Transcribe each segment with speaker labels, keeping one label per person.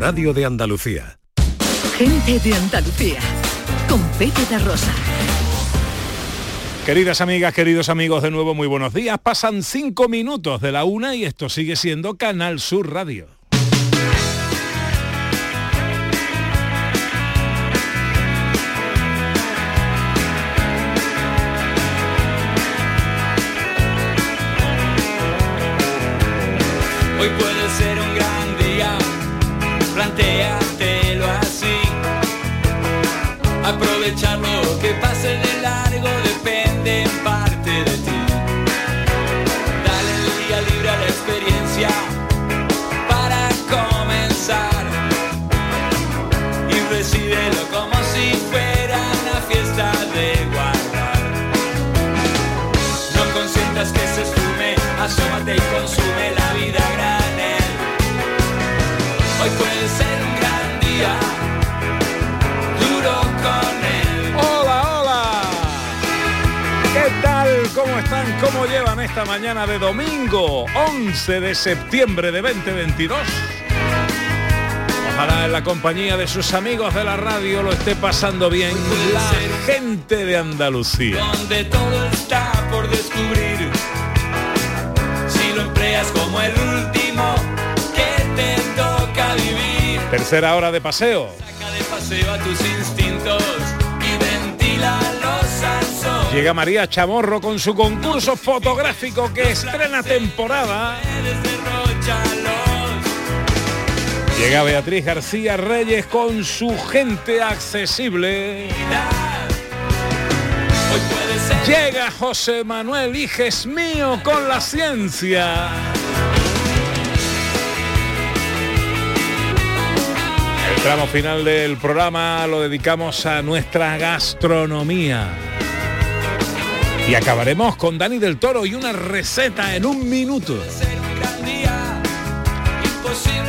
Speaker 1: radio de Andalucía.
Speaker 2: Gente de Andalucía, con Pepe de Rosa.
Speaker 3: Queridas amigas, queridos amigos, de nuevo muy buenos días. Pasan cinco minutos de la una y esto sigue siendo Canal Sur Radio.
Speaker 4: Hoy puede ser un gran
Speaker 3: ¿Cómo llevan esta mañana de domingo 11 de septiembre de 2022? Ojalá en la compañía de sus amigos de la radio lo esté pasando bien la gente de Andalucía.
Speaker 4: donde todo está por descubrir. Si lo empleas como el último que te toca vivir,
Speaker 3: Tercera hora de paseo.
Speaker 4: saca de paseo a tus instintos
Speaker 3: Llega María Chamorro con su concurso fotográfico que estrena temporada. Llega Beatriz García Reyes con su gente accesible. Llega José Manuel Hijes mío con la ciencia. El tramo final del programa lo dedicamos a nuestra gastronomía. Y acabaremos con Dani del Toro y una receta en un minuto.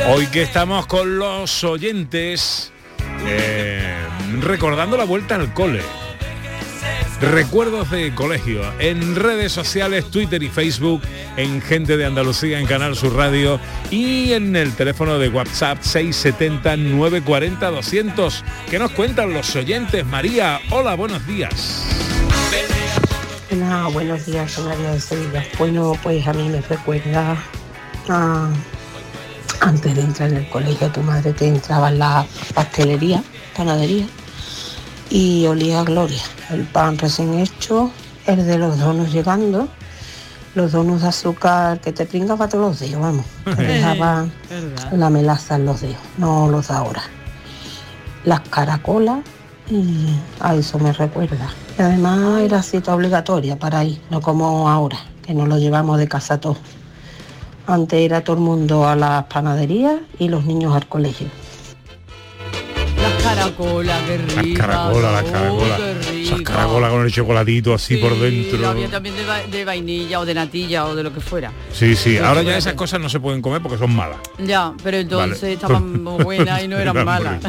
Speaker 3: Hoy que estamos con los oyentes eh, recordando la vuelta al cole. Recuerdos de colegio en redes sociales, Twitter y Facebook, en Gente de Andalucía, en Canal Sur Radio y en el teléfono de WhatsApp 670 940 200. ¿Qué nos cuentan los oyentes? María, hola, buenos días.
Speaker 5: Hola, buenos días, María de Sevilla. Bueno, pues a mí me recuerda a- antes de entrar en el colegio, tu madre te entraba en la pastelería, panadería, y olía a gloria. El pan recién hecho, el de los donos llegando, los donos de azúcar que te pringaba todos los días, vamos. Te dejaban la melaza en los dedos, no los de ahora. Las caracolas y a eso me recuerda. Y además era cita obligatoria para ir, no como ahora, que nos lo llevamos de casa todos. Antes era todo el mundo a las panaderías y los niños al colegio.
Speaker 6: Las caracolas, qué rica.
Speaker 3: Caracola, las
Speaker 6: oh,
Speaker 3: caracolas.
Speaker 6: Qué
Speaker 3: Esas caracolas con el chocolatito así por
Speaker 6: Sí,
Speaker 3: dentro.
Speaker 6: Había también de, va- de vainilla o de natilla o de lo que fuera.
Speaker 3: Sí, sí,
Speaker 6: Pero
Speaker 3: ahora ya esas cosas no se pueden comer porque son malas.
Speaker 6: Ya, pero entonces
Speaker 3: Vale.
Speaker 6: estaban muy buenas y no eran malas.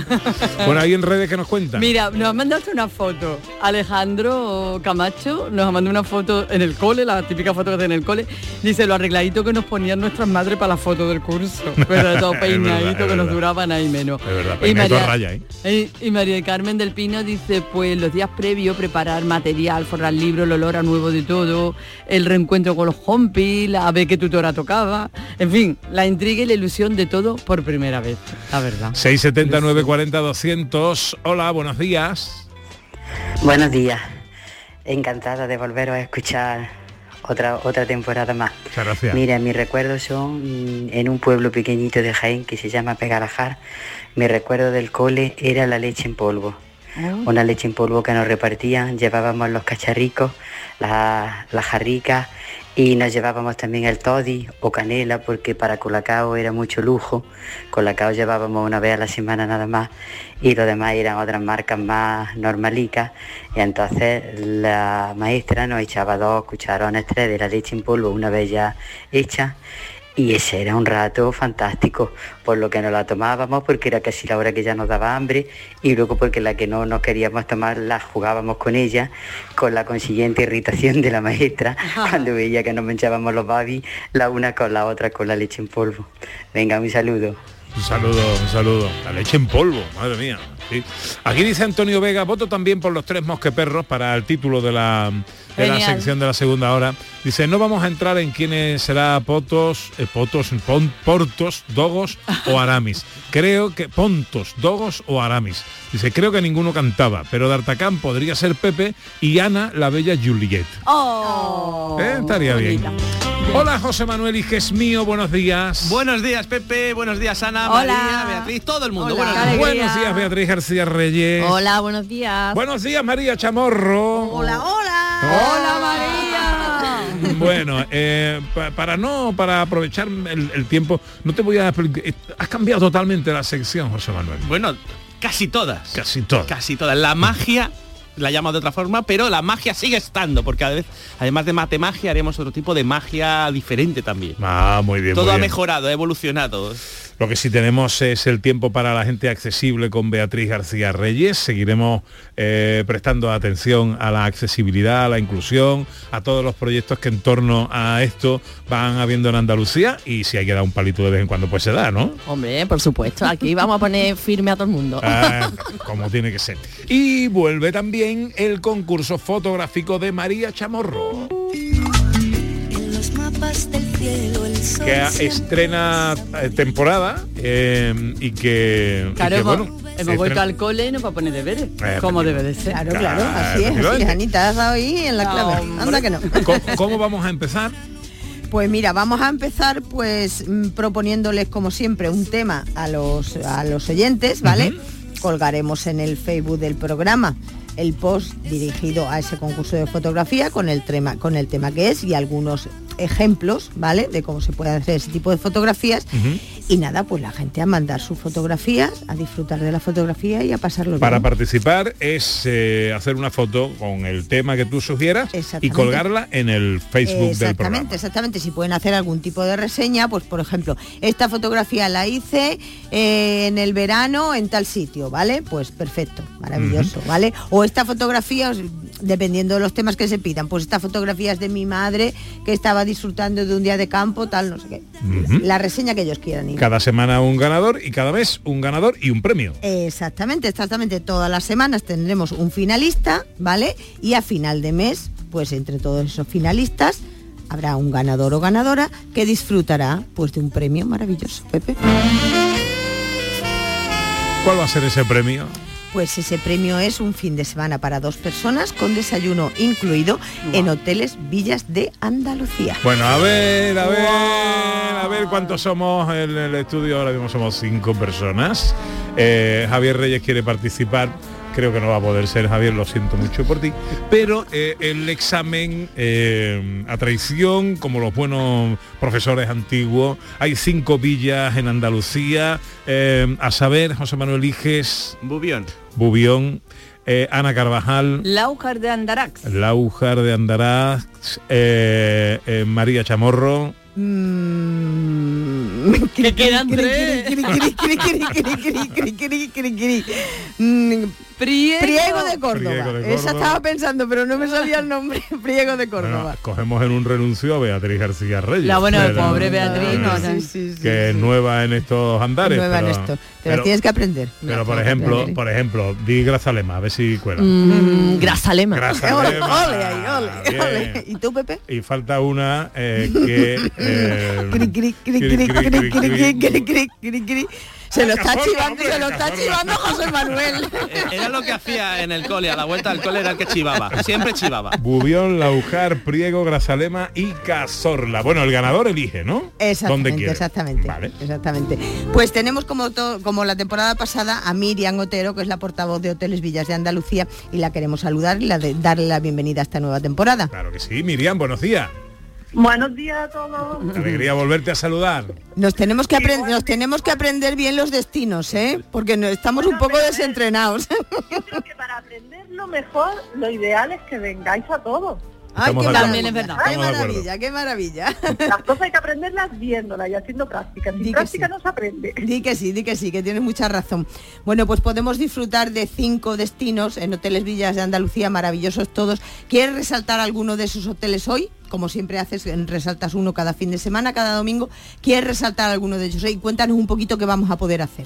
Speaker 3: Bueno, ahí en redes que nos cuentan.
Speaker 6: Mira, nos ha mandado una foto. Alejandro Camacho nos ha mandado una foto en el cole, la típica foto que hace en el cole. Dice lo arregladito que nos ponían nuestras madres para la foto del curso. Pero todo
Speaker 3: Es verdad,
Speaker 6: peinadito que nos duraban ahí menos.
Speaker 3: Es verdad,
Speaker 6: Y María-
Speaker 3: raya, ¿eh?
Speaker 6: y, y María Carmen del Pino dice, pues los días previos preparar material, forrar libros, el olor a nuevo de todo, el reencuentro con los compis, la ver qué tutora tocaba, en fin, la intriga y la ilusión de todo por primera vez, la verdad.
Speaker 3: 670 940 200. Hola, buenos días.
Speaker 7: Buenos días. Encantada de volveros a escuchar otra otra temporada más.
Speaker 3: Muchas gracias.
Speaker 7: Mira, mis recuerdos son en un pueblo pequeñito de Jaén que se llama Pegalajar. Mi recuerdo del cole era la leche en polvo. Una leche en polvo que nos repartían, llevábamos los cacharricos, la- las jarricas y nos llevábamos también el toddy o canela porque para Colacao era mucho lujo. Colacao llevábamos una vez a la semana nada más y lo demás eran otras marcas más normalicas y entonces la maestra nos echaba dos cucharones, tres de la leche en polvo una vez ya hecha y ese era un rato fantástico, por lo que nos la tomábamos porque era casi la hora que ya nos daba hambre y luego porque la que no nos queríamos tomar la jugábamos con ella, con la consiguiente irritación de la maestra cuando veía que nos manchábamos los babis la una con la otra con la leche en polvo. Venga, un saludo.
Speaker 3: Un saludo, un saludo. La leche en polvo, madre mía. Sí. Aquí dice Antonio Vega, voto también por los tres mosqueperros para el título de la, de la sección de la segunda hora. Dice, no vamos a entrar en quiénes será Potos, eh, Potos, Pon- Portos, Dogos o Aramis. Creo que Pontos, Dogos o Aramis. Dice, creo que ninguno cantaba, pero D'Artacán podría ser Pepe y Ana la bella Juliet.
Speaker 6: Oh,
Speaker 3: Eh, estaría bien. Hola José Manuel Hijes mío, buenos días.
Speaker 1: Buenos días, Pepe. Buenos días, Ana,
Speaker 6: Hola.
Speaker 1: María, Beatriz, todo el mundo.
Speaker 6: Hola.
Speaker 1: Buenos días.
Speaker 3: Buenos días Beatriz García Reyes.
Speaker 8: Hola, buenos días.
Speaker 3: Buenos días María Chamorro.
Speaker 8: Hola, hola.
Speaker 6: Hola María.
Speaker 3: Bueno, eh, pa- para no, para aprovechar el, el tiempo, no te voy a explicar- eh, Has cambiado totalmente la sección, José Manuel.
Speaker 1: Bueno, casi todas.
Speaker 3: Casi todo.
Speaker 1: Casi todas. La magia la llamo de otra forma, pero la magia sigue estando, porque vez, además de matemagia, haremos otro tipo de magia diferente también.
Speaker 3: Ah, muy bien.
Speaker 1: Todo
Speaker 3: muy
Speaker 1: ha
Speaker 3: bien.
Speaker 1: mejorado, ha evolucionado.
Speaker 3: Lo que sí tenemos es el tiempo para la gente accesible con Beatriz García Reyes. Seguiremos eh, prestando atención a la accesibilidad, a la inclusión, a todos los proyectos que en torno a esto van habiendo en Andalucía y si hay que dar un palito de vez en cuando pues se da, ¿no?
Speaker 8: Hombre, por supuesto, aquí vamos a poner firme a todo el mundo.
Speaker 3: Ah, como tiene que ser. Y vuelve también el concurso fotográfico de María Chamorro, que estrena eh, temporada eh, y que, y
Speaker 6: Claro,
Speaker 3: que,
Speaker 6: hemos,
Speaker 3: bueno,
Speaker 6: hemos vuelto al cole y nos va a poner deberes.
Speaker 3: Eh,
Speaker 6: como debe de ser.
Speaker 9: Claro, claro,
Speaker 3: Claro,
Speaker 9: así es, así. Anita, has dado ahí en la
Speaker 6: No,
Speaker 9: clave.
Speaker 6: hombre.
Speaker 9: Anda que no.
Speaker 3: ¿Cómo, cómo vamos a empezar?
Speaker 9: Pues mira, vamos a empezar pues mm, proponiéndoles como siempre un tema a los a los oyentes, ¿vale? Colgaremos en el Facebook del programa el post dirigido a ese concurso de fotografía con el tema con el tema que es y algunos ejemplos, ¿vale? De cómo se puede hacer ese tipo de fotografías. Y nada, pues la gente a mandar sus fotografías, a disfrutar de la fotografía y a pasarlo
Speaker 3: Para
Speaker 9: bien.
Speaker 3: participar es eh, hacer una foto con el tema que tú sugieras y
Speaker 9: Exactamente.
Speaker 3: colgarla en el Facebook del
Speaker 9: Exactamente,
Speaker 3: programa.
Speaker 9: exactamente. Si pueden hacer algún tipo de reseña, pues por ejemplo, esta fotografía la hice eh, en el verano en tal sitio, ¿vale? Pues perfecto, maravilloso, ¿vale? O esta fotografía, os- dependiendo de los temas que se pidan, pues esta fotografía es de mi madre que estaba disfrutando de un día de campo, tal, no sé qué. La reseña que ellos quieran. ir.
Speaker 3: Cada semana un ganador y cada mes un ganador y un premio.
Speaker 9: Exactamente, exactamente. Todas las semanas tendremos un finalista, ¿vale? Y a final de mes, pues entre todos esos finalistas habrá un ganador o ganadora que disfrutará pues de un premio maravilloso, Pepe.
Speaker 3: ¿Cuál va a ser ese premio?
Speaker 9: Pues ese premio es un fin de semana para dos personas con desayuno incluido en hoteles Villas de Andalucía.
Speaker 3: Bueno, a ver, a ver, a ver cuántos somos en el estudio. Ahora mismo somos cinco personas. Eh, Javier Reyes quiere participar. Creo que no va a poder ser, Javier, lo siento mucho por ti. Pero eh, el examen eh, a traición, como los buenos profesores antiguos, hay cinco villas en Andalucía, eh, a saber, José Manuel Iges,
Speaker 1: Bubión.
Speaker 3: Bubión, eh, Ana Carvajal,
Speaker 6: Laujar de Andarax.
Speaker 3: Laujar de Andaraz, eh, eh, María Chamorro,
Speaker 9: Mm,
Speaker 6: Que quedan tres.
Speaker 9: Mm,
Speaker 6: Priego.
Speaker 9: Priego de Córdoba.
Speaker 3: Priego de
Speaker 9: Esa
Speaker 3: Córdoba.
Speaker 9: estaba pensando, pero no me salía el nombre. Priego de
Speaker 3: Bueno,
Speaker 9: Córdoba.
Speaker 3: cogemos en un renuncio a Beatriz García Reyes.
Speaker 6: La buena
Speaker 3: Pero-
Speaker 6: pobre Beatriz, no,
Speaker 9: Sí, sí, sí,
Speaker 3: que es
Speaker 9: sí.
Speaker 3: nueva en estos andares.
Speaker 9: Nueva en esto. Pero,
Speaker 3: pero-
Speaker 9: tienes que aprender.
Speaker 3: pero, por ejemplo,
Speaker 9: aprender.
Speaker 3: por ejemplo, di Grazalema, a ver si cuela.
Speaker 8: Mm, Grazalema.
Speaker 9: Ole,
Speaker 3: Grazalema.
Speaker 9: ole ahí, ole, ole. ¿Y tú, Pepe?
Speaker 3: Y falta una eh, que... eh,
Speaker 9: se lo está chivando, se lo está chivando José Manuel.
Speaker 1: Era lo que hacía en el cole, a la vuelta del cole era que chivaba, siempre chivaba.
Speaker 3: Bubión, Laujar, Priego, Grazalema y Cazorla. Bueno, el ganador elige, ¿no?
Speaker 9: Exactamente, exactamente.
Speaker 3: Vale.
Speaker 9: Exactamente. Pues tenemos como, como la temporada pasada a Miriam Otero, que es la portavoz de Hoteles Villas de Andalucía, y la queremos saludar y la de darle la bienvenida a esta nueva temporada.
Speaker 3: Claro que sí, Miriam, buenos días.
Speaker 10: Buenos días a todos.
Speaker 3: Alegría volverte a saludar.
Speaker 9: Nos tenemos que aprender, nos tenemos que aprender bien los destinos, ¿eh? Porque no, estamos un poco desentrenados.
Speaker 10: Yo creo que para aprenderlo mejor, lo ideal es que vengáis a todos.
Speaker 9: Ay, qué.
Speaker 6: También es verdad.
Speaker 3: Acuerdo.
Speaker 9: maravilla, qué maravilla.
Speaker 10: Las cosas hay que aprenderlas viéndolas y haciendo práctica. Sin
Speaker 9: Di
Speaker 10: práctica
Speaker 9: sí.
Speaker 10: no se aprende.
Speaker 9: Di que sí, di que sí, que tienes mucha razón. Bueno, pues podemos disfrutar de cinco destinos en hoteles Villas de Andalucía, maravillosos todos. ¿Quieres resaltar alguno de esos hoteles hoy? Como siempre haces, en- resaltas uno cada fin de semana, cada domingo. ¿Quieres resaltar alguno de ellos hoy? Cuéntanos un poquito qué vamos a poder hacer.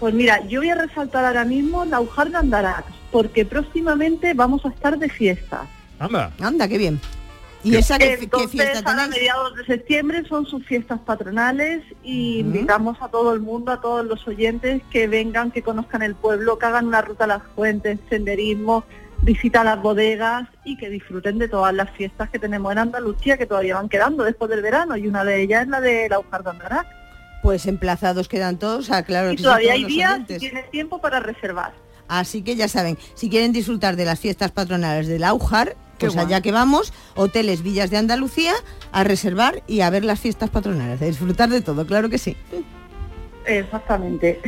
Speaker 10: Pues mira, yo voy a resaltar ahora mismo la Ujar de Andarax, porque próximamente vamos a estar de fiestas.
Speaker 3: Anda.
Speaker 9: Anda, qué bien. ¿Y esa qué, qué
Speaker 10: Entonces,
Speaker 9: fiesta
Speaker 10: ahora a mediados de septiembre son sus fiestas patronales y invitamos a todo el mundo, a todos los oyentes que vengan, que conozcan el pueblo, que hagan una ruta a las fuentes, senderismo, visita a las bodegas y que disfruten de todas las fiestas que tenemos en Andalucía que todavía van quedando después del verano y una de ellas es la de la Ujar de Andarax.
Speaker 9: Pues emplazados quedan todos, ah, claro
Speaker 10: Y
Speaker 9: que
Speaker 10: todavía hay días si tienes tiempo para reservar.
Speaker 9: Así que ya saben, si quieren disfrutar de las fiestas patronales del Aujar,
Speaker 6: Qué
Speaker 9: pues
Speaker 6: guay.
Speaker 9: allá que vamos, hoteles Villas de Andalucía, a reservar y a ver las fiestas patronales, a disfrutar de todo, claro que sí.
Speaker 10: Exactamente.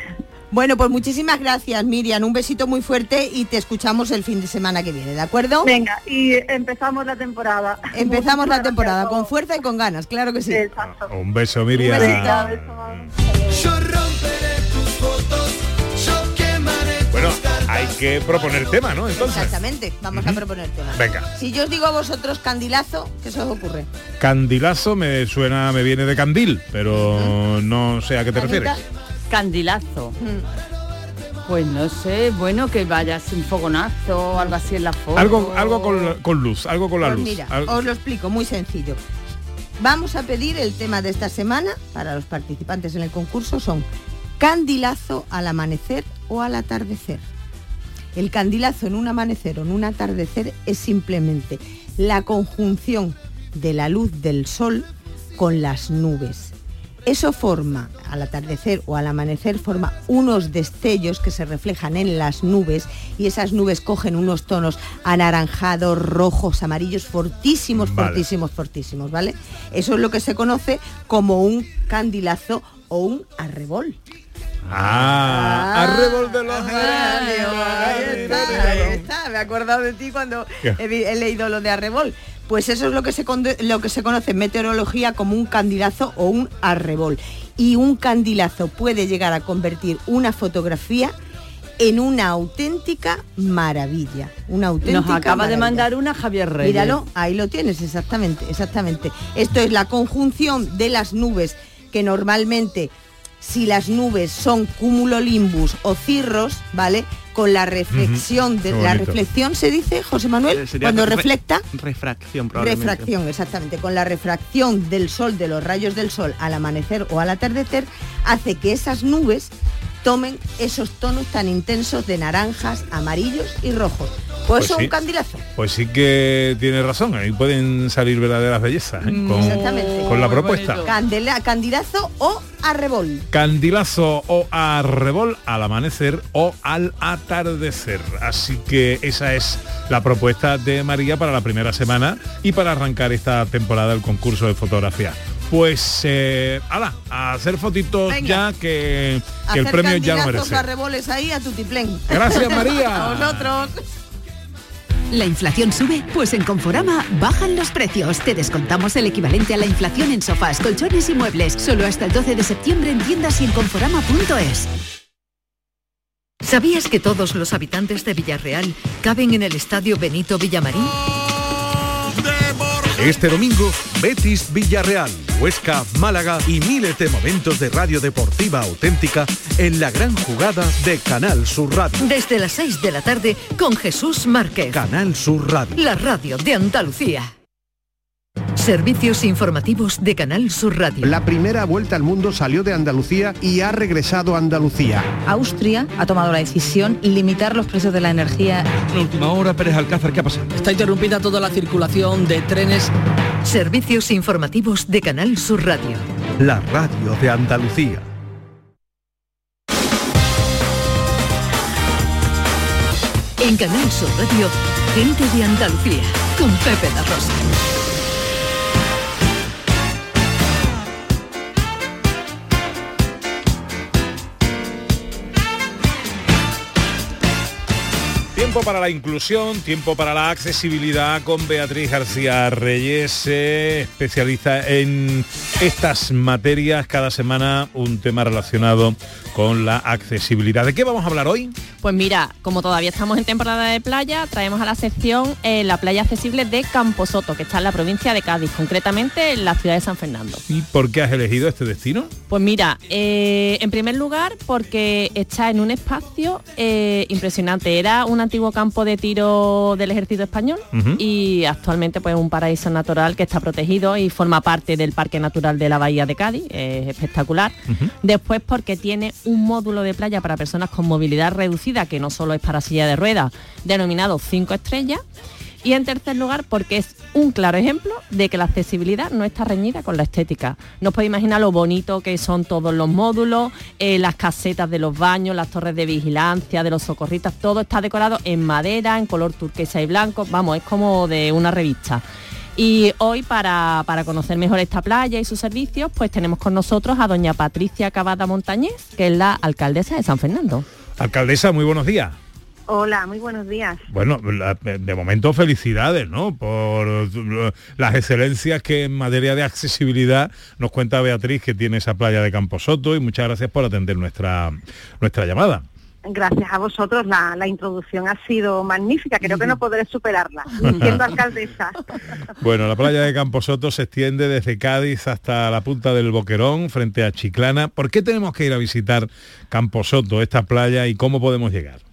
Speaker 9: Bueno, pues muchísimas gracias Miriam, un besito muy fuerte y te escuchamos el fin de semana que viene, ¿de acuerdo?
Speaker 10: Venga, y empezamos la temporada.
Speaker 9: Empezamos la temporada con fuerza y con ganas, claro que sí.
Speaker 10: Exacto.
Speaker 3: Un beso, Miriam.
Speaker 4: Yo romperé tus fotos, yo quemaré tus
Speaker 3: Bueno. Hay que proponer tema, ¿no? Entonces.
Speaker 9: Exactamente, vamos a proponer temas.
Speaker 3: Venga.
Speaker 9: Si yo os digo a vosotros candilazo, ¿qué se os ocurre?
Speaker 3: Candilazo me suena, me viene de candil, pero no sé a qué te
Speaker 9: Anita.
Speaker 3: refieres.
Speaker 6: Candilazo.
Speaker 9: Mm.
Speaker 6: Pues no sé, bueno, que vayas un fogonazo, algo así en la foto.
Speaker 3: Algo, algo con, con luz, algo con la
Speaker 9: Pues
Speaker 3: luz.
Speaker 9: mira,
Speaker 3: Al-
Speaker 9: os lo explico, muy sencillo. Vamos a pedir el tema de esta semana para los participantes en el concurso son candilazo al amanecer o al atardecer. El candilazo en un amanecer o en un atardecer es simplemente la conjunción de la luz del sol con las nubes. Eso forma, al atardecer o al amanecer, forma unos destellos que se reflejan en las nubes y esas nubes cogen unos tonos anaranjados, rojos, amarillos, fortísimos,
Speaker 3: Vale.
Speaker 9: fortísimos, fortísimos, ¿vale? Eso es lo que se conoce como un candilazo o un arrebol.
Speaker 3: Ah, arrebol de los
Speaker 9: Ahí está, ahí está. Me he acordado de ti cuando he, leído lo de arrebol. Pues eso es lo que, se conde- lo que se conoce en meteorología como un candilazo o un arrebol. Y un candilazo puede llegar a convertir una fotografía en una auténtica maravilla. Una auténtica
Speaker 6: Nos acaba de mandar una Javier Reyes.
Speaker 9: Míralo, ahí lo tienes, exactamente, exactamente. Esto es la conjunción de las nubes que normalmente, si las nubes son cumulolimbus o cirros, ¿vale? Con la reflexión de la reflexión se dice, José Manuel,
Speaker 1: Eh, sería
Speaker 9: cuando
Speaker 1: re-
Speaker 9: reflecta.
Speaker 1: Refracción, probablemente.
Speaker 9: refracción, exactamente, con la refracción del sol, de los rayos del sol al amanecer o al atardecer, hace que esas nubes tomen esos tonos tan intensos de naranjas, amarillos y rojos. Pues,
Speaker 3: Pues
Speaker 9: eso es
Speaker 3: sí.
Speaker 9: un candilazo.
Speaker 3: Pues sí que tiene razón, ahí pueden salir verdaderas bellezas ¿eh? con,
Speaker 9: Exactamente.
Speaker 3: con la propuesta.
Speaker 9: Candela, candidazo o arrebol.
Speaker 3: Candilazo o arrebol al amanecer o al atardecer. Así que esa es la propuesta de María para la primera semana y para arrancar esta temporada del concurso de fotografía. Pues, eh, ala, a hacer fotitos
Speaker 9: Venga.
Speaker 3: ya que, que el premio ya lo merece.
Speaker 9: ahí a tu tiplén.
Speaker 3: Gracias, María.
Speaker 9: a vosotros.
Speaker 2: ¿La inflación sube? Pues en Conforama bajan los precios. Te descontamos el equivalente a la inflación en sofás, colchones y muebles. Solo hasta el 12 de septiembre en tiendas y en conforama.es.
Speaker 11: ¿Sabías que todos los habitantes de Villarreal caben en el estadio Benito Villamarín?
Speaker 12: Este domingo, Betis Villarreal, Huesca, Málaga y miles de momentos de radio deportiva auténtica en la gran jugada de Canal Sur Radio.
Speaker 11: Desde las 6 de la tarde con Jesús Márquez.
Speaker 12: Canal Sur Radio.
Speaker 11: La radio de Andalucía. Servicios informativos de Canal Sur Radio.
Speaker 13: La primera vuelta al mundo salió de Andalucía y ha regresado a Andalucía.
Speaker 14: Austria ha tomado la decisión limitar los precios de la energía.
Speaker 15: En última hora, Pérez Alcázar, ¿qué ha pasado?
Speaker 16: Está interrumpida toda la circulación de trenes.
Speaker 11: Servicios informativos de Canal Sur Radio.
Speaker 12: La radio de Andalucía.
Speaker 11: En Canal Sur Radio, gente de Andalucía, con Pepe da Rosa.
Speaker 3: Tiempo para la inclusión, tiempo para la accesibilidad con Beatriz García Reyes, eh, especialista en estas materias. Cada semana un tema relacionado con la accesibilidad. ¿De qué vamos a hablar hoy?
Speaker 8: Pues mira, como todavía estamos en temporada de playa, traemos a la sección eh, la playa accesible de Camposoto, que está en la provincia de Cádiz, concretamente en la ciudad de San Fernando.
Speaker 3: ¿Y por qué has elegido este destino?
Speaker 8: Pues mira, eh, en primer lugar porque está en un espacio eh, impresionante. Era un antiguo campo de tiro del ejército español y actualmente pues un paraíso natural que está protegido y forma parte del Parque Natural de la Bahía de Cádiz. Es espectacular. Después porque tiene un módulo de playa para personas con movilidad reducida, que no solo es para silla de ruedas, denominado 5 estrellas. Y en tercer lugar, porque es un claro ejemplo de que la accesibilidad no está reñida con la estética. No os podéis imaginar lo bonito que son todos los módulos, eh, las casetas de los baños, las torres de vigilancia, de los socorristas, todo está decorado en madera, en color turquesa y blanco. Vamos, es como de una revista. Y hoy, para, para conocer mejor esta playa y sus servicios, pues tenemos con nosotros a doña Patricia Cavada Montañés, que es la alcaldesa de San Fernando.
Speaker 3: Alcaldesa, muy buenos días.
Speaker 17: Hola, muy buenos días.
Speaker 3: Bueno, de momento felicidades, ¿no? Por las excelencias que en materia de accesibilidad nos cuenta Beatriz que tiene esa playa de Camposoto y muchas gracias por atender nuestra, nuestra llamada.
Speaker 17: Gracias a vosotros, la, la introducción ha sido magnífica, creo que no podré superarla, siendo alcaldesa.
Speaker 3: Bueno, la playa de Camposoto se extiende desde Cádiz hasta la punta del Boquerón, frente a Chiclana. ¿Por qué tenemos que ir a visitar Camposoto, esta playa, y cómo podemos llegar?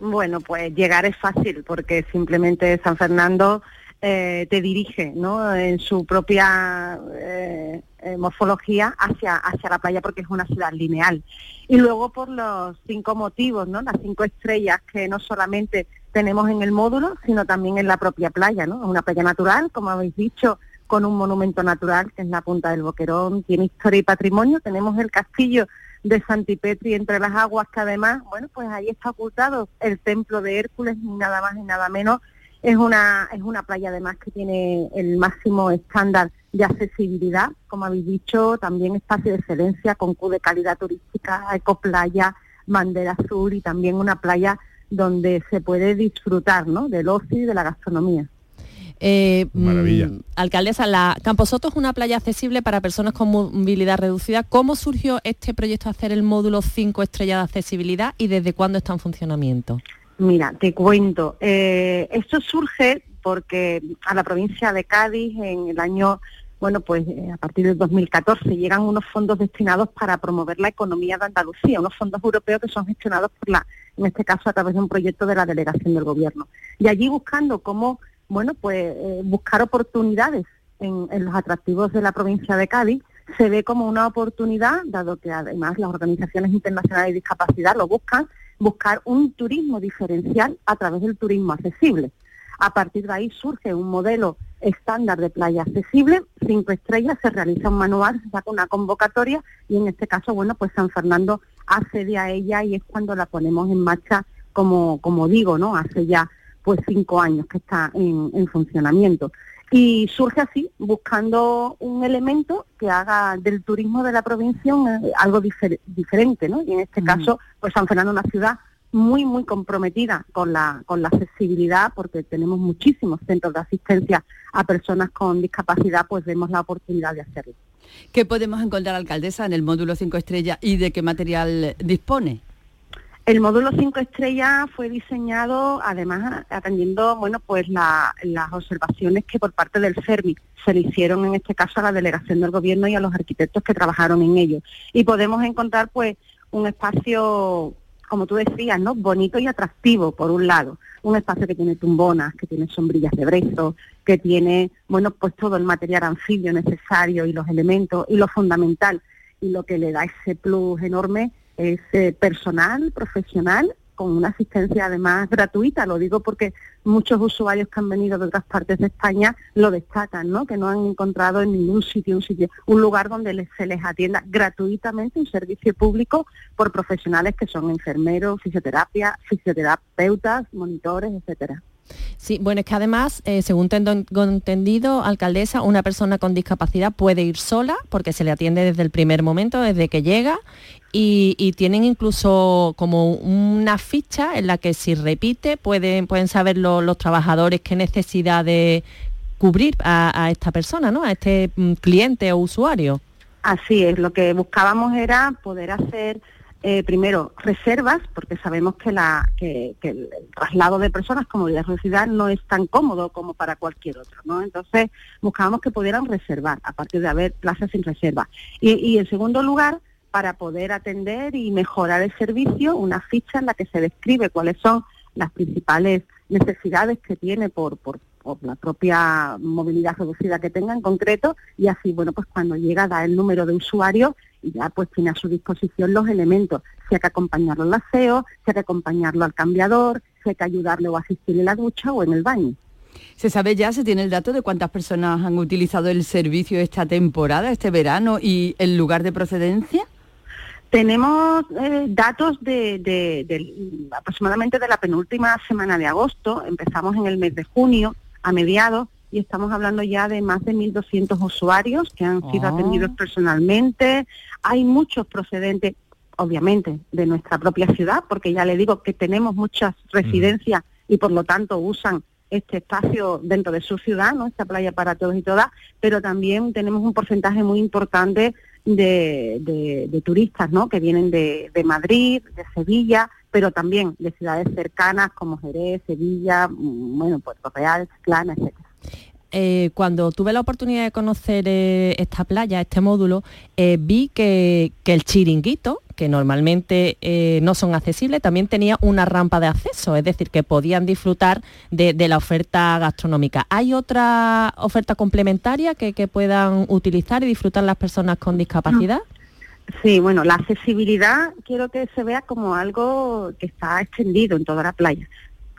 Speaker 17: Bueno, pues llegar es fácil porque simplemente San Fernando eh, te dirige ¿no? en su propia eh, eh, morfología hacia, hacia la playa porque es una ciudad lineal. Y luego por los cinco motivos, ¿no? las cinco estrellas que no solamente tenemos en el módulo, sino también en la propia playa. ¿no? Una playa natural, como habéis dicho, con un monumento natural que es la Punta del Boquerón, tiene historia y patrimonio. Tenemos el castillo de Santipetri entre las aguas, que además, bueno, pues ahí está ocultado el templo de Hércules, ni nada más ni nada menos. Es una, es una playa además que tiene el máximo estándar de accesibilidad, como habéis dicho, también espacio de excelencia con Q de calidad turística, ecoplaya, bandera azul y también una playa donde se puede disfrutar ¿no? del ocio y de la gastronomía.
Speaker 8: Eh,
Speaker 3: Maravilla.
Speaker 8: mm, alcaldesa, la Camposoto es una playa accesible para personas con movilidad reducida. ¿Cómo surgió este proyecto de hacer el módulo 5 estrellas de accesibilidad y desde cuándo está en funcionamiento?
Speaker 17: Mira, te cuento. Eh, esto surge porque a la provincia de Cádiz en el año, bueno, pues eh, a partir del 2014 llegan unos fondos destinados para promover la economía de Andalucía, unos fondos europeos que son gestionados por la, en este caso a través de un proyecto de la delegación del gobierno. Y allí buscando cómo, bueno, pues eh, buscar oportunidades en, en los atractivos de la provincia de Cádiz, se ve como una oportunidad, dado que además las organizaciones internacionales de discapacidad lo buscan, buscar un turismo diferencial a través del turismo accesible. A partir de ahí surge un modelo estándar de playa accesible, cinco estrellas, se realiza un manual, se saca una convocatoria y en este caso, bueno, pues San Fernando accede a ella y es cuando la ponemos en marcha, como, como digo, ¿no? Hace ya pues cinco años que está en, en funcionamiento. Y surge así, buscando un elemento que haga del turismo de la provincia eh, algo difer- diferente, ¿no? Y en este caso, pues San Fernando es una ciudad muy, muy comprometida con la, con la accesibilidad, porque tenemos muchísimos centros de asistencia a personas con discapacidad, pues vemos la oportunidad de hacerlo.
Speaker 6: ¿Qué podemos encontrar, alcaldesa, en el módulo 5 estrellas y de qué material dispone?
Speaker 17: El módulo 5 estrellas fue diseñado además atendiendo bueno pues la- las observaciones que por parte del CERMI se le hicieron en este caso a la delegación del gobierno y a los arquitectos que trabajaron en ello. Y podemos encontrar pues un espacio, como tú decías, ¿no? bonito y atractivo por un lado. Un espacio que tiene tumbonas, que tiene sombrillas de brezo, que tiene bueno pues todo el material anfibio necesario y los elementos y lo fundamental y lo que le da ese plus enorme es eh, personal, profesional, con una asistencia además gratuita. Lo digo porque muchos usuarios que han venido de otras partes de España lo destacan, ¿no? Que no han encontrado en ningún sitio un sitio, un lugar donde les- se les atienda gratuitamente un servicio público por profesionales que son enfermeros, fisioterapia, fisioterapeutas, monitores, etcétera.
Speaker 8: Sí, bueno, es que además, eh, según tengo entendido, alcaldesa, una persona con discapacidad puede ir sola porque se le atiende desde el primer momento, desde que llega, y, tienen incluso como una ficha en la que si repite pueden, pueden saber los trabajadores qué necesidad de cubrir a, esta persona, ¿no? A este mm, cliente o usuario.
Speaker 17: Así es, lo que buscábamos era poder hacer eh, primero reservas, porque sabemos que, la, que, el traslado de personas como movilidad reducida no es tan cómodo como para cualquier otro, ¿no? Entonces buscábamos que pudieran reservar, a partir de haber plazas sin reserva. Y, y en segundo lugar, para poder atender y mejorar el servicio, una ficha en la que se describe cuáles son las principales necesidades que tiene por, por, la propia movilidad reducida que tenga en concreto y así, bueno, pues cuando llega da el número de usuarios y ya pues tiene a su disposición los elementos, si hay que acompañarlo al aseo, si hay que acompañarlo al cambiador, si hay que ayudarle o asistirle en la ducha o en el baño.
Speaker 6: ¿Se sabe ya, se tiene el dato de cuántas personas han utilizado el servicio esta temporada, este verano y el lugar de procedencia?
Speaker 17: Tenemos eh, datos de, aproximadamente de la penúltima semana de agosto, empezamos en el mes de junio, a mediados, y estamos hablando ya de más de 1.200 usuarios que han sido
Speaker 6: Ah.
Speaker 17: atendidos personalmente. Hay muchos procedentes, obviamente, de nuestra propia ciudad, porque ya le digo que tenemos muchas residencias y por lo tanto usan este espacio dentro de su ciudad, ¿no? esta playa para todos y todas, pero también tenemos un porcentaje muy importante de, de- de turistas ¿no? que vienen de, de Madrid, de Sevilla, pero también de ciudades cercanas como Jerez, Sevilla, mm, bueno, Puerto Real, Chiclana, etcétera.
Speaker 8: Eh, cuando tuve la oportunidad de conocer eh, esta playa, este módulo, eh, vi que, que el chiringuito, que normalmente eh, no son accesibles, también tenía una rampa de acceso, es decir, que podían disfrutar de, de la oferta gastronómica. ¿Hay otra oferta complementaria que, que puedan utilizar y disfrutar las personas con discapacidad?
Speaker 17: Sí, bueno, la accesibilidad quiero que se vea como algo que está extendido en toda la playa.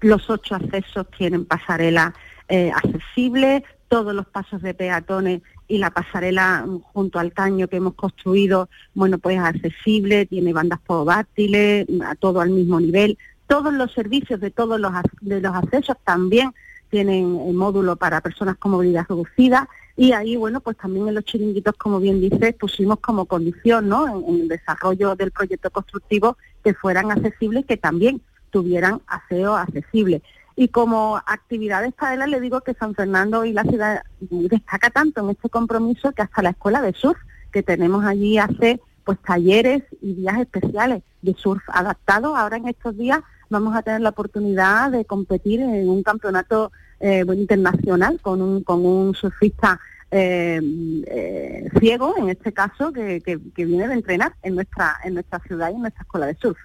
Speaker 17: Los ocho accesos tienen pasarela eh, accesible, todos los pasos de peatones y la pasarela mm, junto al caño que hemos construido, bueno, pues es accesible, tiene bandas pododáctiles, mm, a todo al mismo nivel. Todos los servicios de todos los, de los accesos también tienen eh, módulo para personas con movilidad reducida y ahí, bueno, pues también en los chiringuitos, como bien dices, pusimos como condición, ¿no?, en, en el desarrollo del proyecto constructivo que fueran accesibles, que también tuvieran aseo accesible. Y como actividades para le digo que San Fernando y la ciudad destaca tanto en este compromiso que hasta la escuela de surf que tenemos allí hace pues talleres y días especiales de surf adaptado. Ahora en estos días vamos a tener la oportunidad de competir en un campeonato eh, internacional con un, con un surfista eh, eh, ciego, en este caso, que, que- que viene de entrenar en nuestra, en nuestra ciudad y en nuestra escuela de surf.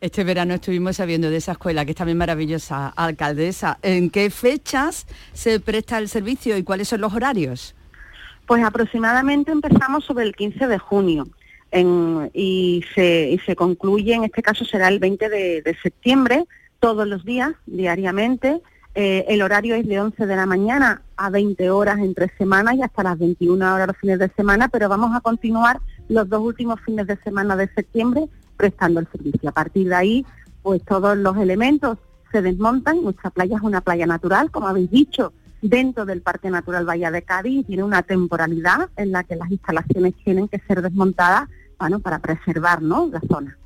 Speaker 6: Este verano estuvimos sabiendo de esa escuela, que es también maravillosa, alcaldesa. ¿En qué fechas se presta el servicio y cuáles son los horarios?
Speaker 17: Pues aproximadamente empezamos sobre el 15 de junio en- y, se, y se concluye, en este caso será el 20 de, de septiembre, todos los días, diariamente. Eh, el horario es de 11 de la mañana a 20 horas entre semanas y hasta las 21 horas los fines de semana, pero vamos a continuar los dos últimos fines de semana de septiembre prestando el servicio. A partir de ahí, pues todos los elementos se desmontan. Nuestra playa es una playa natural, como habéis dicho, dentro del Parque Natural Bahía de Cádiz tiene una temporalidad en la que las instalaciones tienen que ser desmontadas bueno, para preservar ¿no? la zona.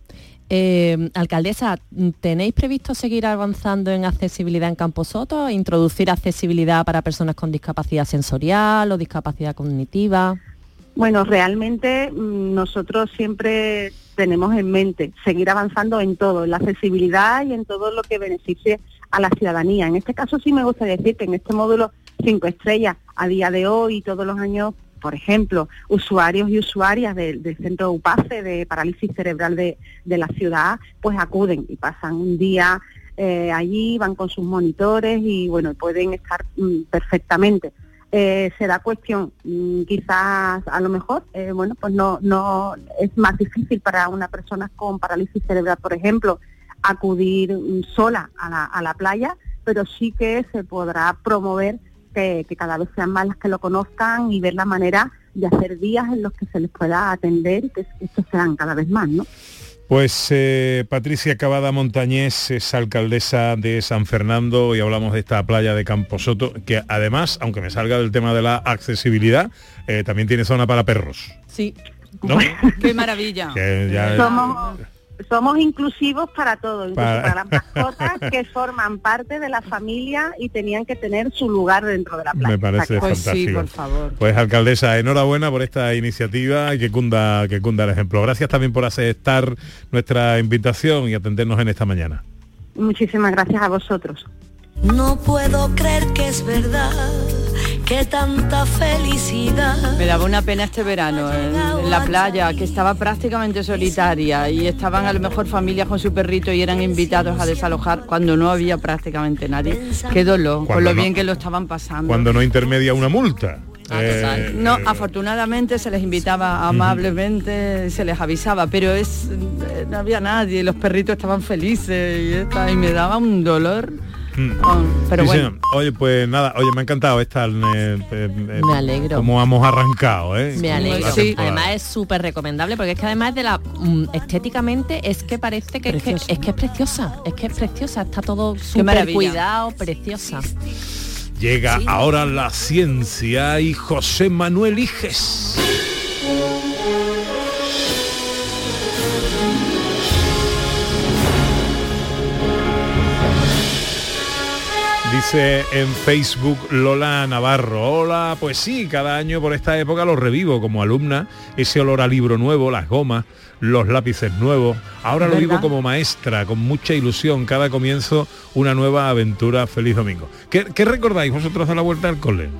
Speaker 8: Eh, alcaldesa, ¿tenéis previsto seguir avanzando en accesibilidad en Camposoto? ¿Introducir accesibilidad para personas con discapacidad sensorial o discapacidad cognitiva?
Speaker 17: Bueno, realmente mm, nosotros siempre tenemos en mente seguir avanzando en todo, en la accesibilidad y en todo lo que beneficie a la ciudadanía. En este caso sí me gustaría decir que en este módulo cinco estrellas, a día de hoy y todos los años, por ejemplo, usuarios y usuarias del, del centro UPACE de parálisis cerebral de, de la ciudad, pues acuden y pasan un día eh, allí, van con sus monitores y bueno, pueden estar mm, perfectamente. Eh, será cuestión, mm, quizás a lo mejor, eh, bueno, pues no, no es más difícil para una persona con parálisis cerebral, por ejemplo, acudir mm, sola a la, a la playa, pero sí que se podrá promover que, que cada vez sean más las que lo conozcan y ver la manera de hacer días en los que se les pueda atender y que estos sean cada vez más, ¿no?
Speaker 3: Pues eh, Patricia Cavada Montañés es alcaldesa de San Fernando y hablamos de esta playa de Camposoto, que además, aunque me salga del tema de la accesibilidad, eh, también tiene zona para perros.
Speaker 6: Sí.
Speaker 3: ¿no?
Speaker 6: Qué maravilla.
Speaker 3: Que ya-
Speaker 17: Somos, somos inclusivos para todo, incluso
Speaker 3: Para-
Speaker 17: para, las mascotas que forman parte de la familia y tenían que tener su lugar dentro de la playa.
Speaker 3: Me parece
Speaker 6: Pues sí,
Speaker 3: fantástico.
Speaker 6: por favor.
Speaker 3: Pues alcaldesa, enhorabuena por esta iniciativa y que cunda, que cunda el ejemplo. Gracias también por aceptar nuestra invitación y atendernos en esta mañana.
Speaker 17: Muchísimas gracias a vosotros.
Speaker 18: No puedo creer que es verdad que tanta felicidad.
Speaker 6: Me daba una pena este verano en, en la playa, que estaba prácticamente solitaria y estaban a lo mejor familias con su perrito y eran invitados a desalojar cuando no había prácticamente nadie. Qué dolor, con lo
Speaker 3: no-
Speaker 6: bien que lo estaban pasando.
Speaker 3: Cuando no intermedia una multa.
Speaker 6: Ah,
Speaker 3: Eh,
Speaker 6: No,
Speaker 3: eh,
Speaker 6: afortunadamente se les invitaba amablemente, se les avisaba, pero es eh, no había nadie, los perritos estaban felices y, esta- y me daba un dolor.
Speaker 3: Mm.
Speaker 6: Pero
Speaker 3: Sí,
Speaker 6: bueno.
Speaker 3: señor. Oye, pues nada, oye, me ha encantado esta. eh, eh, eh,
Speaker 8: Me alegro.
Speaker 3: Cómo hemos arrancado, ¿eh?
Speaker 8: Me alegro. Además es súper recomendable porque es que además de la mm, estéticamente es que parece que es, que es que es preciosa, es que es preciosa, está todo súper cuidado, preciosa.
Speaker 3: Llega ahora la ciencia y José Manuel Iges. Dice en Facebook Lola Navarro, hola, pues sí, cada año por esta época lo revivo como alumna, ese olor a libro nuevo, las gomas, los lápices nuevos. Ahora lo vivo como maestra, con mucha ilusión, cada comienzo una nueva aventura. Feliz domingo. ¿Qué, qué recordáis vosotros de la vuelta al cole?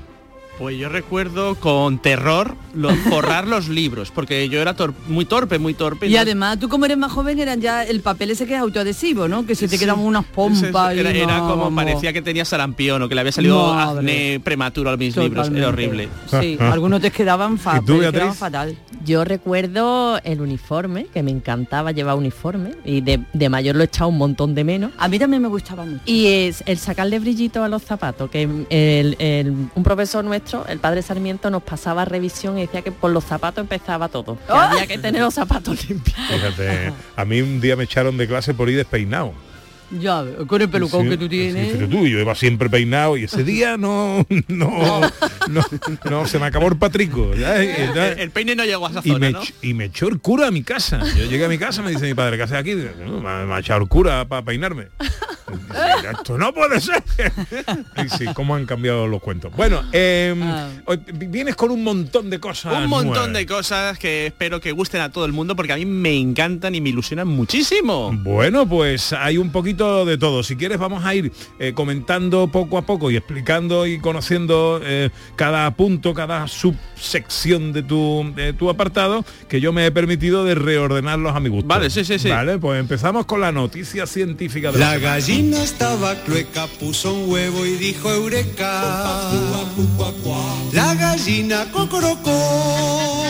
Speaker 1: Pues yo recuerdo con terror lo- forrar los libros, porque yo era tor- muy torpe, muy torpe.
Speaker 6: Y además, tú como eres más joven, eran ya el papel ese que es autoadhesivo, ¿no? Que se te
Speaker 1: Sí.
Speaker 6: quedan unas pompas. y
Speaker 1: Era,
Speaker 6: no,
Speaker 1: como
Speaker 6: vamos.
Speaker 1: parecía que tenía sarampión o que le había salido
Speaker 6: Madre.
Speaker 1: acné prematuro a mis libros. Era horrible.
Speaker 6: Sí, algunos te quedaban, fa-
Speaker 3: ¿Y tú,
Speaker 6: te quedaban fatal.
Speaker 8: Yo recuerdo el uniforme, que me encantaba llevar uniforme, y de, de mayor lo he echado un montón de menos.
Speaker 6: A mí también me gustaba mucho.
Speaker 8: Y es el sacarle brillito a los zapatos, que el- el- un profesor nuestro, el padre Sarmiento, nos pasaba revisión y decía que por los zapatos empezaba todo. Que
Speaker 6: ¡Ah!
Speaker 8: había que tener los zapatos limpios.
Speaker 3: Fíjate, a mí un día me echaron de clase por ir despeinado.
Speaker 6: Ya, con el pelucón
Speaker 3: Sí,
Speaker 6: que tú
Speaker 3: sí,
Speaker 6: tienes.
Speaker 3: fíjate tú, yo iba siempre peinado y ese día no, no, no, no, se me acabó el patrico. ya, ya.
Speaker 1: El, el peine no llegó a esa
Speaker 3: y,
Speaker 1: zona,
Speaker 3: me, y me echó el cura a mi casa. Yo llegué a mi casa, me dice mi padre, ¿qué haces aquí? Dice, "No, me, ha- me ha echado el cura para peinarme. Dice, Esto no puede ser. y sí, cómo han cambiado los cuentos. Bueno, eh, hoy vienes con un montón de cosas.
Speaker 1: Un montón
Speaker 3: nuevas.
Speaker 1: de cosas que espero que gusten a todo el mundo porque a mí me encantan y me ilusionan muchísimo.
Speaker 3: Bueno, pues hay un poquito de todo. Si quieres vamos a ir eh, comentando poco a poco y explicando y conociendo eh, cada punto, cada subsección de tu, de tu apartado, que yo me he permitido de reordenarlos a mi gusto.
Speaker 1: Vale, sí, sí, sí.
Speaker 3: Vale, pues empezamos con la noticia científica de la,
Speaker 19: La
Speaker 3: semana.
Speaker 19: Gallina estaba clueca, puso un huevo y dijo eureka. La gallina cocorocó.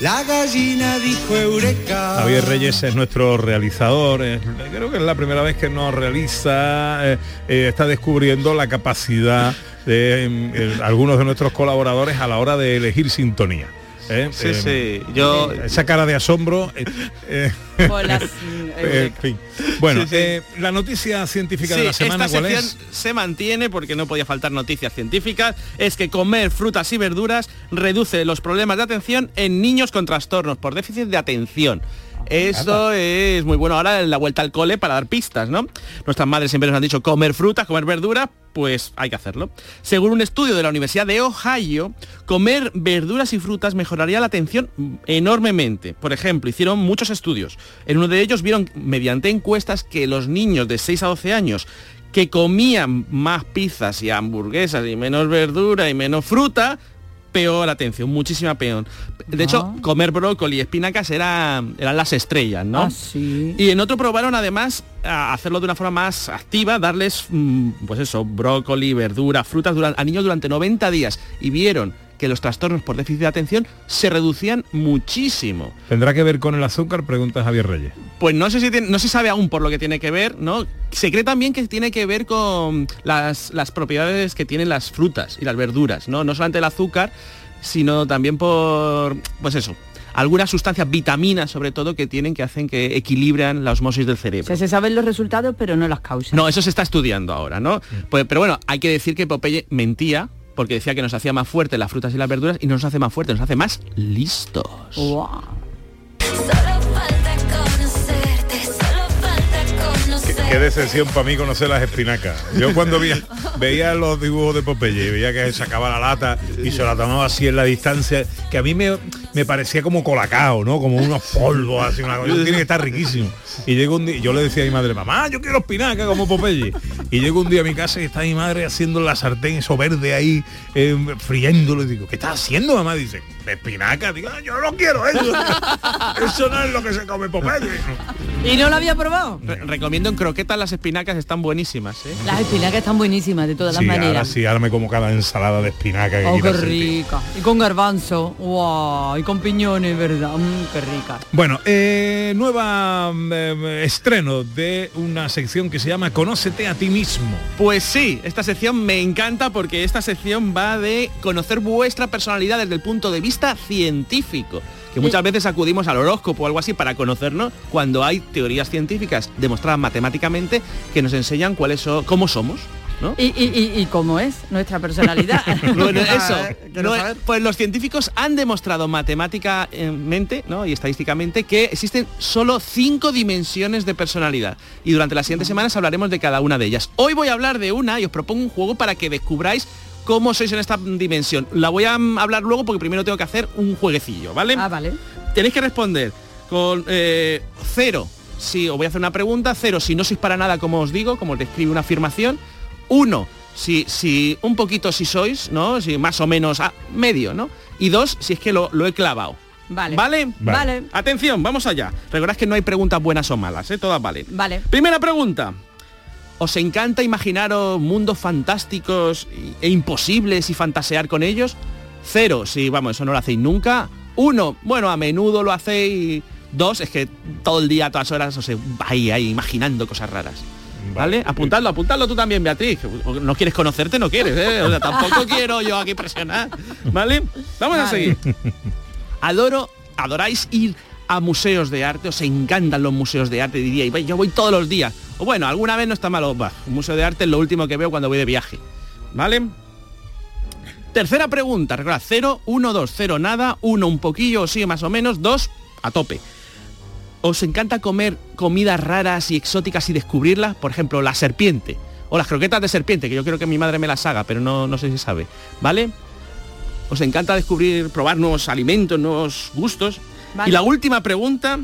Speaker 19: La gallina dijo eureka.
Speaker 3: Javier Reyes es nuestro realizador. eh, creo que es la primera vez que nos realiza, eh, eh, está descubriendo la capacidad de algunos de nuestros colaboradores a la hora de elegir sintonía. ¿Eh?
Speaker 1: Sí,
Speaker 3: Eh,
Speaker 1: sí. Yo
Speaker 3: esa cara de asombro. eh, eh, eh, en fin. Bueno,
Speaker 1: Sí, sí.
Speaker 3: eh, la noticia científica de la semana,
Speaker 1: esta
Speaker 3: ¿cuál
Speaker 1: sección
Speaker 3: es?
Speaker 1: se mantiene porque no podía faltar noticias científicas. Es que comer frutas y verduras reduce los problemas de atención en niños con trastornos por déficit de atención. Eso es muy bueno ahora en la vuelta al cole para dar pistas, ¿no? Nuestras madres siempre nos han dicho comer frutas, comer verduras, pues hay que hacerlo. Según un estudio de la Universidad de Ohio, comer verduras y frutas mejoraría la atención enormemente. Por ejemplo, hicieron muchos estudios. En uno de ellos vieron mediante encuestas que los niños de 6 a 12 años que comían más pizzas y hamburguesas y menos verdura y menos fruta, peor atención, muchísima peor. De hecho, comer brócoli y espinacas era- eran las estrellas, ¿no?
Speaker 6: Ah, sí.
Speaker 1: Y en otro probaron además a hacerlo de una forma más activa, darles, mm, pues eso, brócoli, verdura, frutas a niños durante 90 días y vieron que los trastornos por déficit de atención se reducían muchísimo.
Speaker 3: ¿Tendrá que ver con el azúcar? Pregunta Javier Reyes.
Speaker 1: Pues no sé si tiene- no se sabe aún por lo que tiene que ver, ¿no? Se cree también que tiene que ver con las, las propiedades que tienen las frutas y las verduras, ¿no? No solamente el azúcar, sino también por, pues eso, algunas sustancias, vitaminas sobre todo, que tienen que hacen que equilibran la osmosis del
Speaker 6: O
Speaker 1: cerebro.
Speaker 6: sea, se saben los resultados, pero no las causas.
Speaker 1: No, eso se está estudiando ahora, ¿no? Pues, pero bueno, hay que decir que Popeye mentía porque decía que nos hacía más fuertes las frutas y las verduras y no nos hace más fuertes, nos hace más listos.
Speaker 3: Qué, qué decepción para mí conocer las espinacas. Yo cuando veía, veía los dibujos de Popeye, y veía que sacaba la lata y se la tomaba así en la distancia, que a mí me, me parecía como colacao, ¿no? Como unos polvos, así, una cosa. Tiene que estar riquísimo. Y llego un día, yo le decía a mi madre, mamá, yo quiero espinaca como Popeye. Y llego un día a mi casa y está mi madre haciendo la sartén, eso verde ahí, eh, friéndolo. Y digo, ¿qué estás haciendo, mamá? Dice, espinaca. Digo, "Ah, yo no quiero eso. eso no es lo que se come Popeye.
Speaker 6: ¿Y no lo había probado?
Speaker 1: Re- recomiendo en croquetas las espinacas, están buenísimas, ¿eh?
Speaker 6: Las espinacas están buenísimas de todas
Speaker 3: Sí,
Speaker 6: las
Speaker 3: ahora
Speaker 6: maneras.
Speaker 3: sí, ahora me como cada ensalada de espinaca que
Speaker 6: Oh, qué rica. Y con garbanzo. Wow. Y con piñones, ¿verdad? Mm, qué rica.
Speaker 3: Bueno, eh, nueva eh, estreno de una sección que se llama Conócete a ti mismo.
Speaker 1: Pues sí, esta sección me encanta porque esta sección va de conocer vuestra personalidad desde el punto de vista científico. Que muchas veces acudimos al horóscopo o algo así para conocernos cuando hay teorías científicas demostradas matemáticamente que nos enseñan cuáles son, cómo somos. ¿No?
Speaker 6: ¿Y, y, y, y cómo es nuestra personalidad?
Speaker 1: Bueno, eso. No, pues los científicos han demostrado matemáticamente ¿no? y estadísticamente que existen solo cinco dimensiones de personalidad. Y durante las siguientes semanas hablaremos de cada una de ellas. Hoy voy a hablar de una y os propongo un juego para que descubráis cómo sois en esta dimensión. La voy a mm, hablar luego porque primero tengo que hacer un jueguecillo, ¿vale?
Speaker 6: Ah, vale.
Speaker 1: Tenéis que responder con eh, cero. Si os voy a hacer una pregunta, cero si no sois para nada como os digo, como os describe una afirmación. Uno, si, si un poquito si sois, ¿no? Si más o menos a medio, ¿no? Y dos, si es que lo, lo he clavado.
Speaker 6: Vale.
Speaker 1: ¿Vale?
Speaker 6: Vale.
Speaker 1: Atención, vamos allá. Recordad que no hay preguntas buenas o malas, ¿eh? Todas valen.
Speaker 6: Vale.
Speaker 1: Primera pregunta. ¿Os encanta imaginaros mundos fantásticos e imposibles y fantasear con ellos? Cero, si vamos, eso no lo hacéis nunca. Uno, bueno, a menudo lo hacéis. Dos, es que todo el día, a todas horas, os vais ahí imaginando cosas raras. ¿Vale? Apuntadlo, apuntadlo tú también, Beatriz. No quieres conocerte, no quieres, ¿eh? O sea, tampoco quiero yo aquí presionar. ¿Vale? Vamos a seguir. Adoro, adoráis ir a museos de arte, os encantan los museos de arte, diría, y yo voy todos los días. O bueno, alguna vez no está malo, bah, un museo de arte es lo último que veo cuando voy de viaje. ¿Vale? Tercera pregunta, recordad, 0, 1, 2, 0, nada, 1 un poquillo, o sí, más o menos, 2 a tope. ¿Os encanta comer comidas raras y exóticas y descubrirlas? Por ejemplo, la serpiente. O las croquetas de serpiente, que yo creo que mi madre me las haga, pero no, no sé si sabe. ¿Vale? ¿Os encanta descubrir, probar nuevos alimentos, nuevos gustos?
Speaker 6: Vale.
Speaker 1: Y la última pregunta,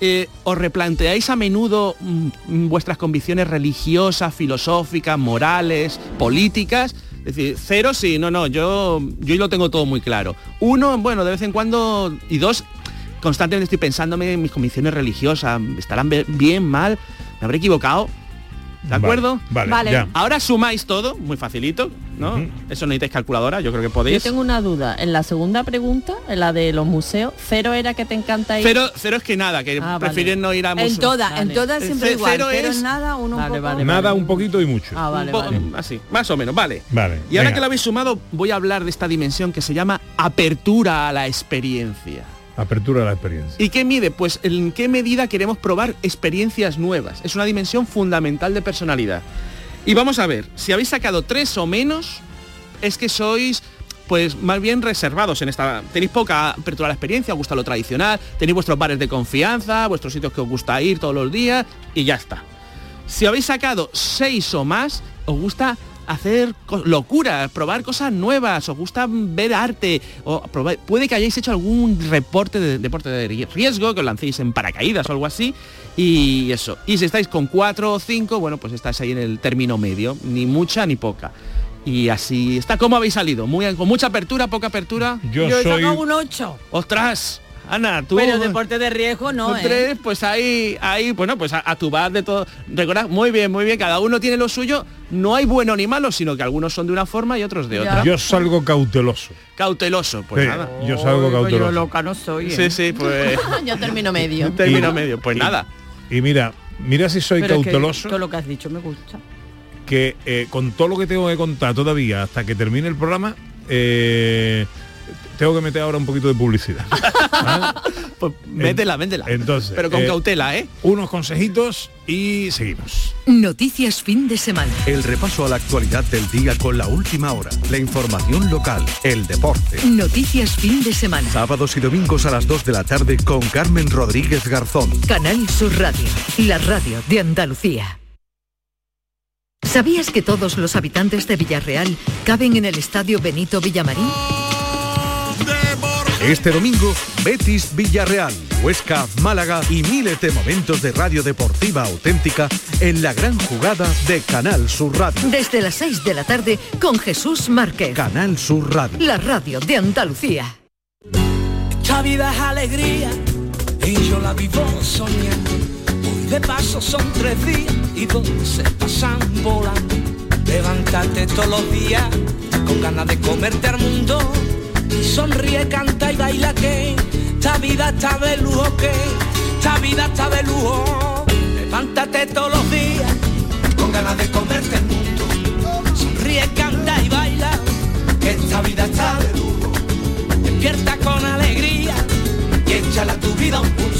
Speaker 1: eh, ¿os replanteáis a menudo mm, vuestras convicciones religiosas, filosóficas, morales, políticas? Es decir, cero sí, no, no, yo, yo lo tengo todo muy claro. Uno, bueno, de vez en cuando, y dos, constantemente estoy pensándome en mis convicciones religiosas, ¿estarán bien, mal? ¿Me habré equivocado? ¿De acuerdo?
Speaker 3: vale, Vale. ya.
Speaker 1: Ahora sumáis todo, muy facilito, ¿no? Eso no necesitáis calculadora, yo creo que
Speaker 8: Yo
Speaker 1: podéis.
Speaker 8: tengo una duda. En la segunda pregunta, en la de los museos, cero era que te encanta ir.
Speaker 1: Cero, cero es que nada, que
Speaker 8: Ah, vale.
Speaker 1: prefieren no ir a
Speaker 6: En
Speaker 1: museos.
Speaker 6: todas, en todas siempre igual.
Speaker 1: cero
Speaker 6: Cero
Speaker 1: es-
Speaker 6: nada, uno un
Speaker 8: Vale,
Speaker 6: poco.
Speaker 8: vale,
Speaker 3: Nada, un poquito y mucho.
Speaker 8: Ah, vale,
Speaker 1: Un po-
Speaker 8: vale.
Speaker 1: Así, más o menos, vale.
Speaker 3: Vale.
Speaker 1: Y ahora
Speaker 3: venga.
Speaker 1: que lo habéis sumado, voy a hablar de esta dimensión que se llama apertura a la experiencia.
Speaker 3: Apertura de la experiencia.
Speaker 1: ¿Y qué mide? Pues en qué medida queremos probar experiencias nuevas. Es una dimensión fundamental de personalidad. Y vamos a ver, si habéis sacado tres o menos, es que sois pues más bien reservados en esta. Tenéis poca apertura a la experiencia, os gusta lo tradicional, tenéis vuestros bares de confianza, vuestros sitios que os gusta ir todos los días y ya está. Si habéis sacado seis o más, os gusta hacer locuras, probar cosas nuevas, os gusta ver arte, o probar- puede que hayáis hecho algún reporte de deporte de ri- riesgo, que os lancéis en paracaídas o algo así, y eso. Y si estáis con cuatro o cinco, bueno, pues estáis ahí en el término medio, ni mucha ni poca. Y así está. ¿Cómo habéis salido? Muy, con mucha apertura, poca apertura.
Speaker 3: Yo,
Speaker 6: Yo he
Speaker 3: soy...
Speaker 6: sacado un 8.
Speaker 1: ¡Ostras! Ana, tú...
Speaker 6: Pero deporte de riesgo no, ¿eh?
Speaker 1: tres, pues ahí, ahí, bueno, pues a, a tu bar de todo. Recordad, muy bien, muy bien, cada uno tiene lo suyo. No hay bueno ni malo, sino que algunos son de una forma y otros de otra.
Speaker 3: Yo salgo cauteloso.
Speaker 1: Cauteloso, pues
Speaker 3: Sí,
Speaker 1: nada.
Speaker 3: yo salgo
Speaker 6: Yo
Speaker 3: cauteloso.
Speaker 6: loca no soy. ¿eh?
Speaker 1: Sí, sí, pues
Speaker 8: Yo termino medio.
Speaker 1: término
Speaker 3: Y-
Speaker 1: medio. Pues nada.
Speaker 3: Y mira, mira si soy
Speaker 6: Pero es que
Speaker 3: cauteloso,
Speaker 6: todo lo que has dicho me gusta.
Speaker 3: que eh, con todo lo que tengo que contar todavía hasta que termine el programa, eh, tengo que meter ahora un poquito de publicidad.
Speaker 1: Pues métela, métela.
Speaker 3: Entonces,
Speaker 1: Pero con
Speaker 3: eh,
Speaker 1: cautela, ¿eh?
Speaker 3: Unos consejitos y seguimos.
Speaker 11: Noticias fin de semana.
Speaker 12: El repaso a la actualidad del día con la última hora, la información local, el deporte.
Speaker 11: Noticias fin de semana.
Speaker 12: Sábados y domingos a las 2 de la tarde con Carmen Rodríguez Garzón.
Speaker 11: Canal Sur Radio, la radio de Andalucía. ¿Sabías que todos los habitantes de Villarreal caben en el estadio Benito Villamarín?
Speaker 12: Este domingo, Betis Villarreal, Huesca, Málaga y miles de momentos de radio deportiva auténtica en la gran jugada de Canal Sur Radio.
Speaker 11: Desde las 6 de la tarde con Jesús Márquez.
Speaker 12: Canal Sur Radio.
Speaker 11: La radio de Andalucía.
Speaker 4: Esta vida es alegría y yo la vivo soñando. Hoy de paso son tres días y dos se pasan volando. Levántate todos los días con ganas de comerte al mundo. Sonríe, canta y baila que esta vida está de lujo que esta vida está de lujo. Levántate todos los días con ganas de comerte el mundo. Sonríe, canta y baila que esta vida está de lujo. Despierta con alegría y échala tu vida un pulso.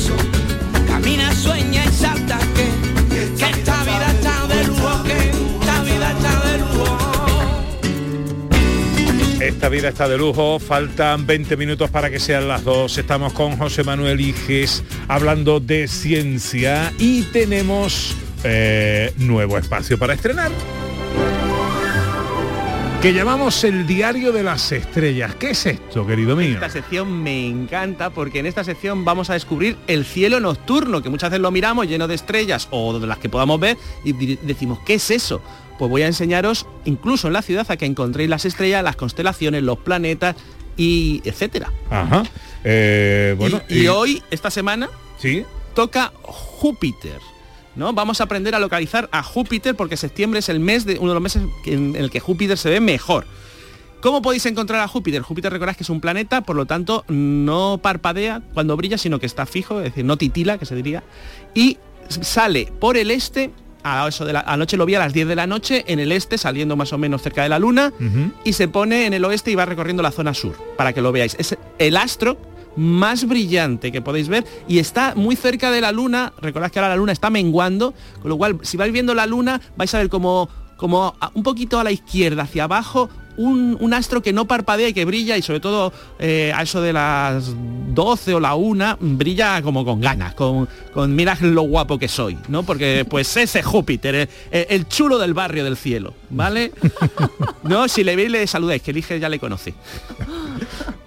Speaker 4: Esta vida está de lujo,
Speaker 3: faltan 20 minutos para que sean las dos. Estamos con José Manuel Iges hablando de ciencia y tenemos eh, nuevo espacio para estrenar. Que llamamos el diario de las estrellas. ¿Qué es esto, querido mío?
Speaker 1: Esta sección me encanta porque en esta sección vamos a descubrir el cielo nocturno, que muchas veces lo miramos lleno de estrellas o de las que podamos ver y decimos, ¿qué es eso? Pues voy a enseñaros, incluso en la ciudad, a que encontréis las estrellas, las constelaciones, los planetas y etcétera.
Speaker 3: Ajá. Eh, bueno,
Speaker 1: y, y hoy, esta semana,
Speaker 3: ¿Sí?
Speaker 1: toca Júpiter. ¿No? Vamos a aprender a localizar a Júpiter porque septiembre es el mes de uno de los meses en el que Júpiter se ve mejor. ¿Cómo podéis encontrar a Júpiter? Júpiter recordad que es un planeta, por lo tanto no parpadea cuando brilla, sino que está fijo, es decir, no titila, que se diría, y sale por el este, a eso de la anoche lo vi a las 10 de la noche, en el este, saliendo más o menos cerca de la luna, y se pone en el oeste y va recorriendo la zona sur, para que lo veáis. Es el astro más brillante que podéis ver y está muy cerca de la luna, recordad que ahora la luna está menguando, con lo cual si vais viendo la luna vais a ver como, como un poquito a la izquierda, hacia abajo, un, un astro que no parpadea y que brilla y sobre todo eh, a eso de las 12 o la 1 brilla como con ganas, con, con mira lo guapo que soy, ¿no? Porque pues ese Júpiter, el, el chulo del barrio del cielo, ¿vale? no, si le veis le saludáis, que elige ya le conoce.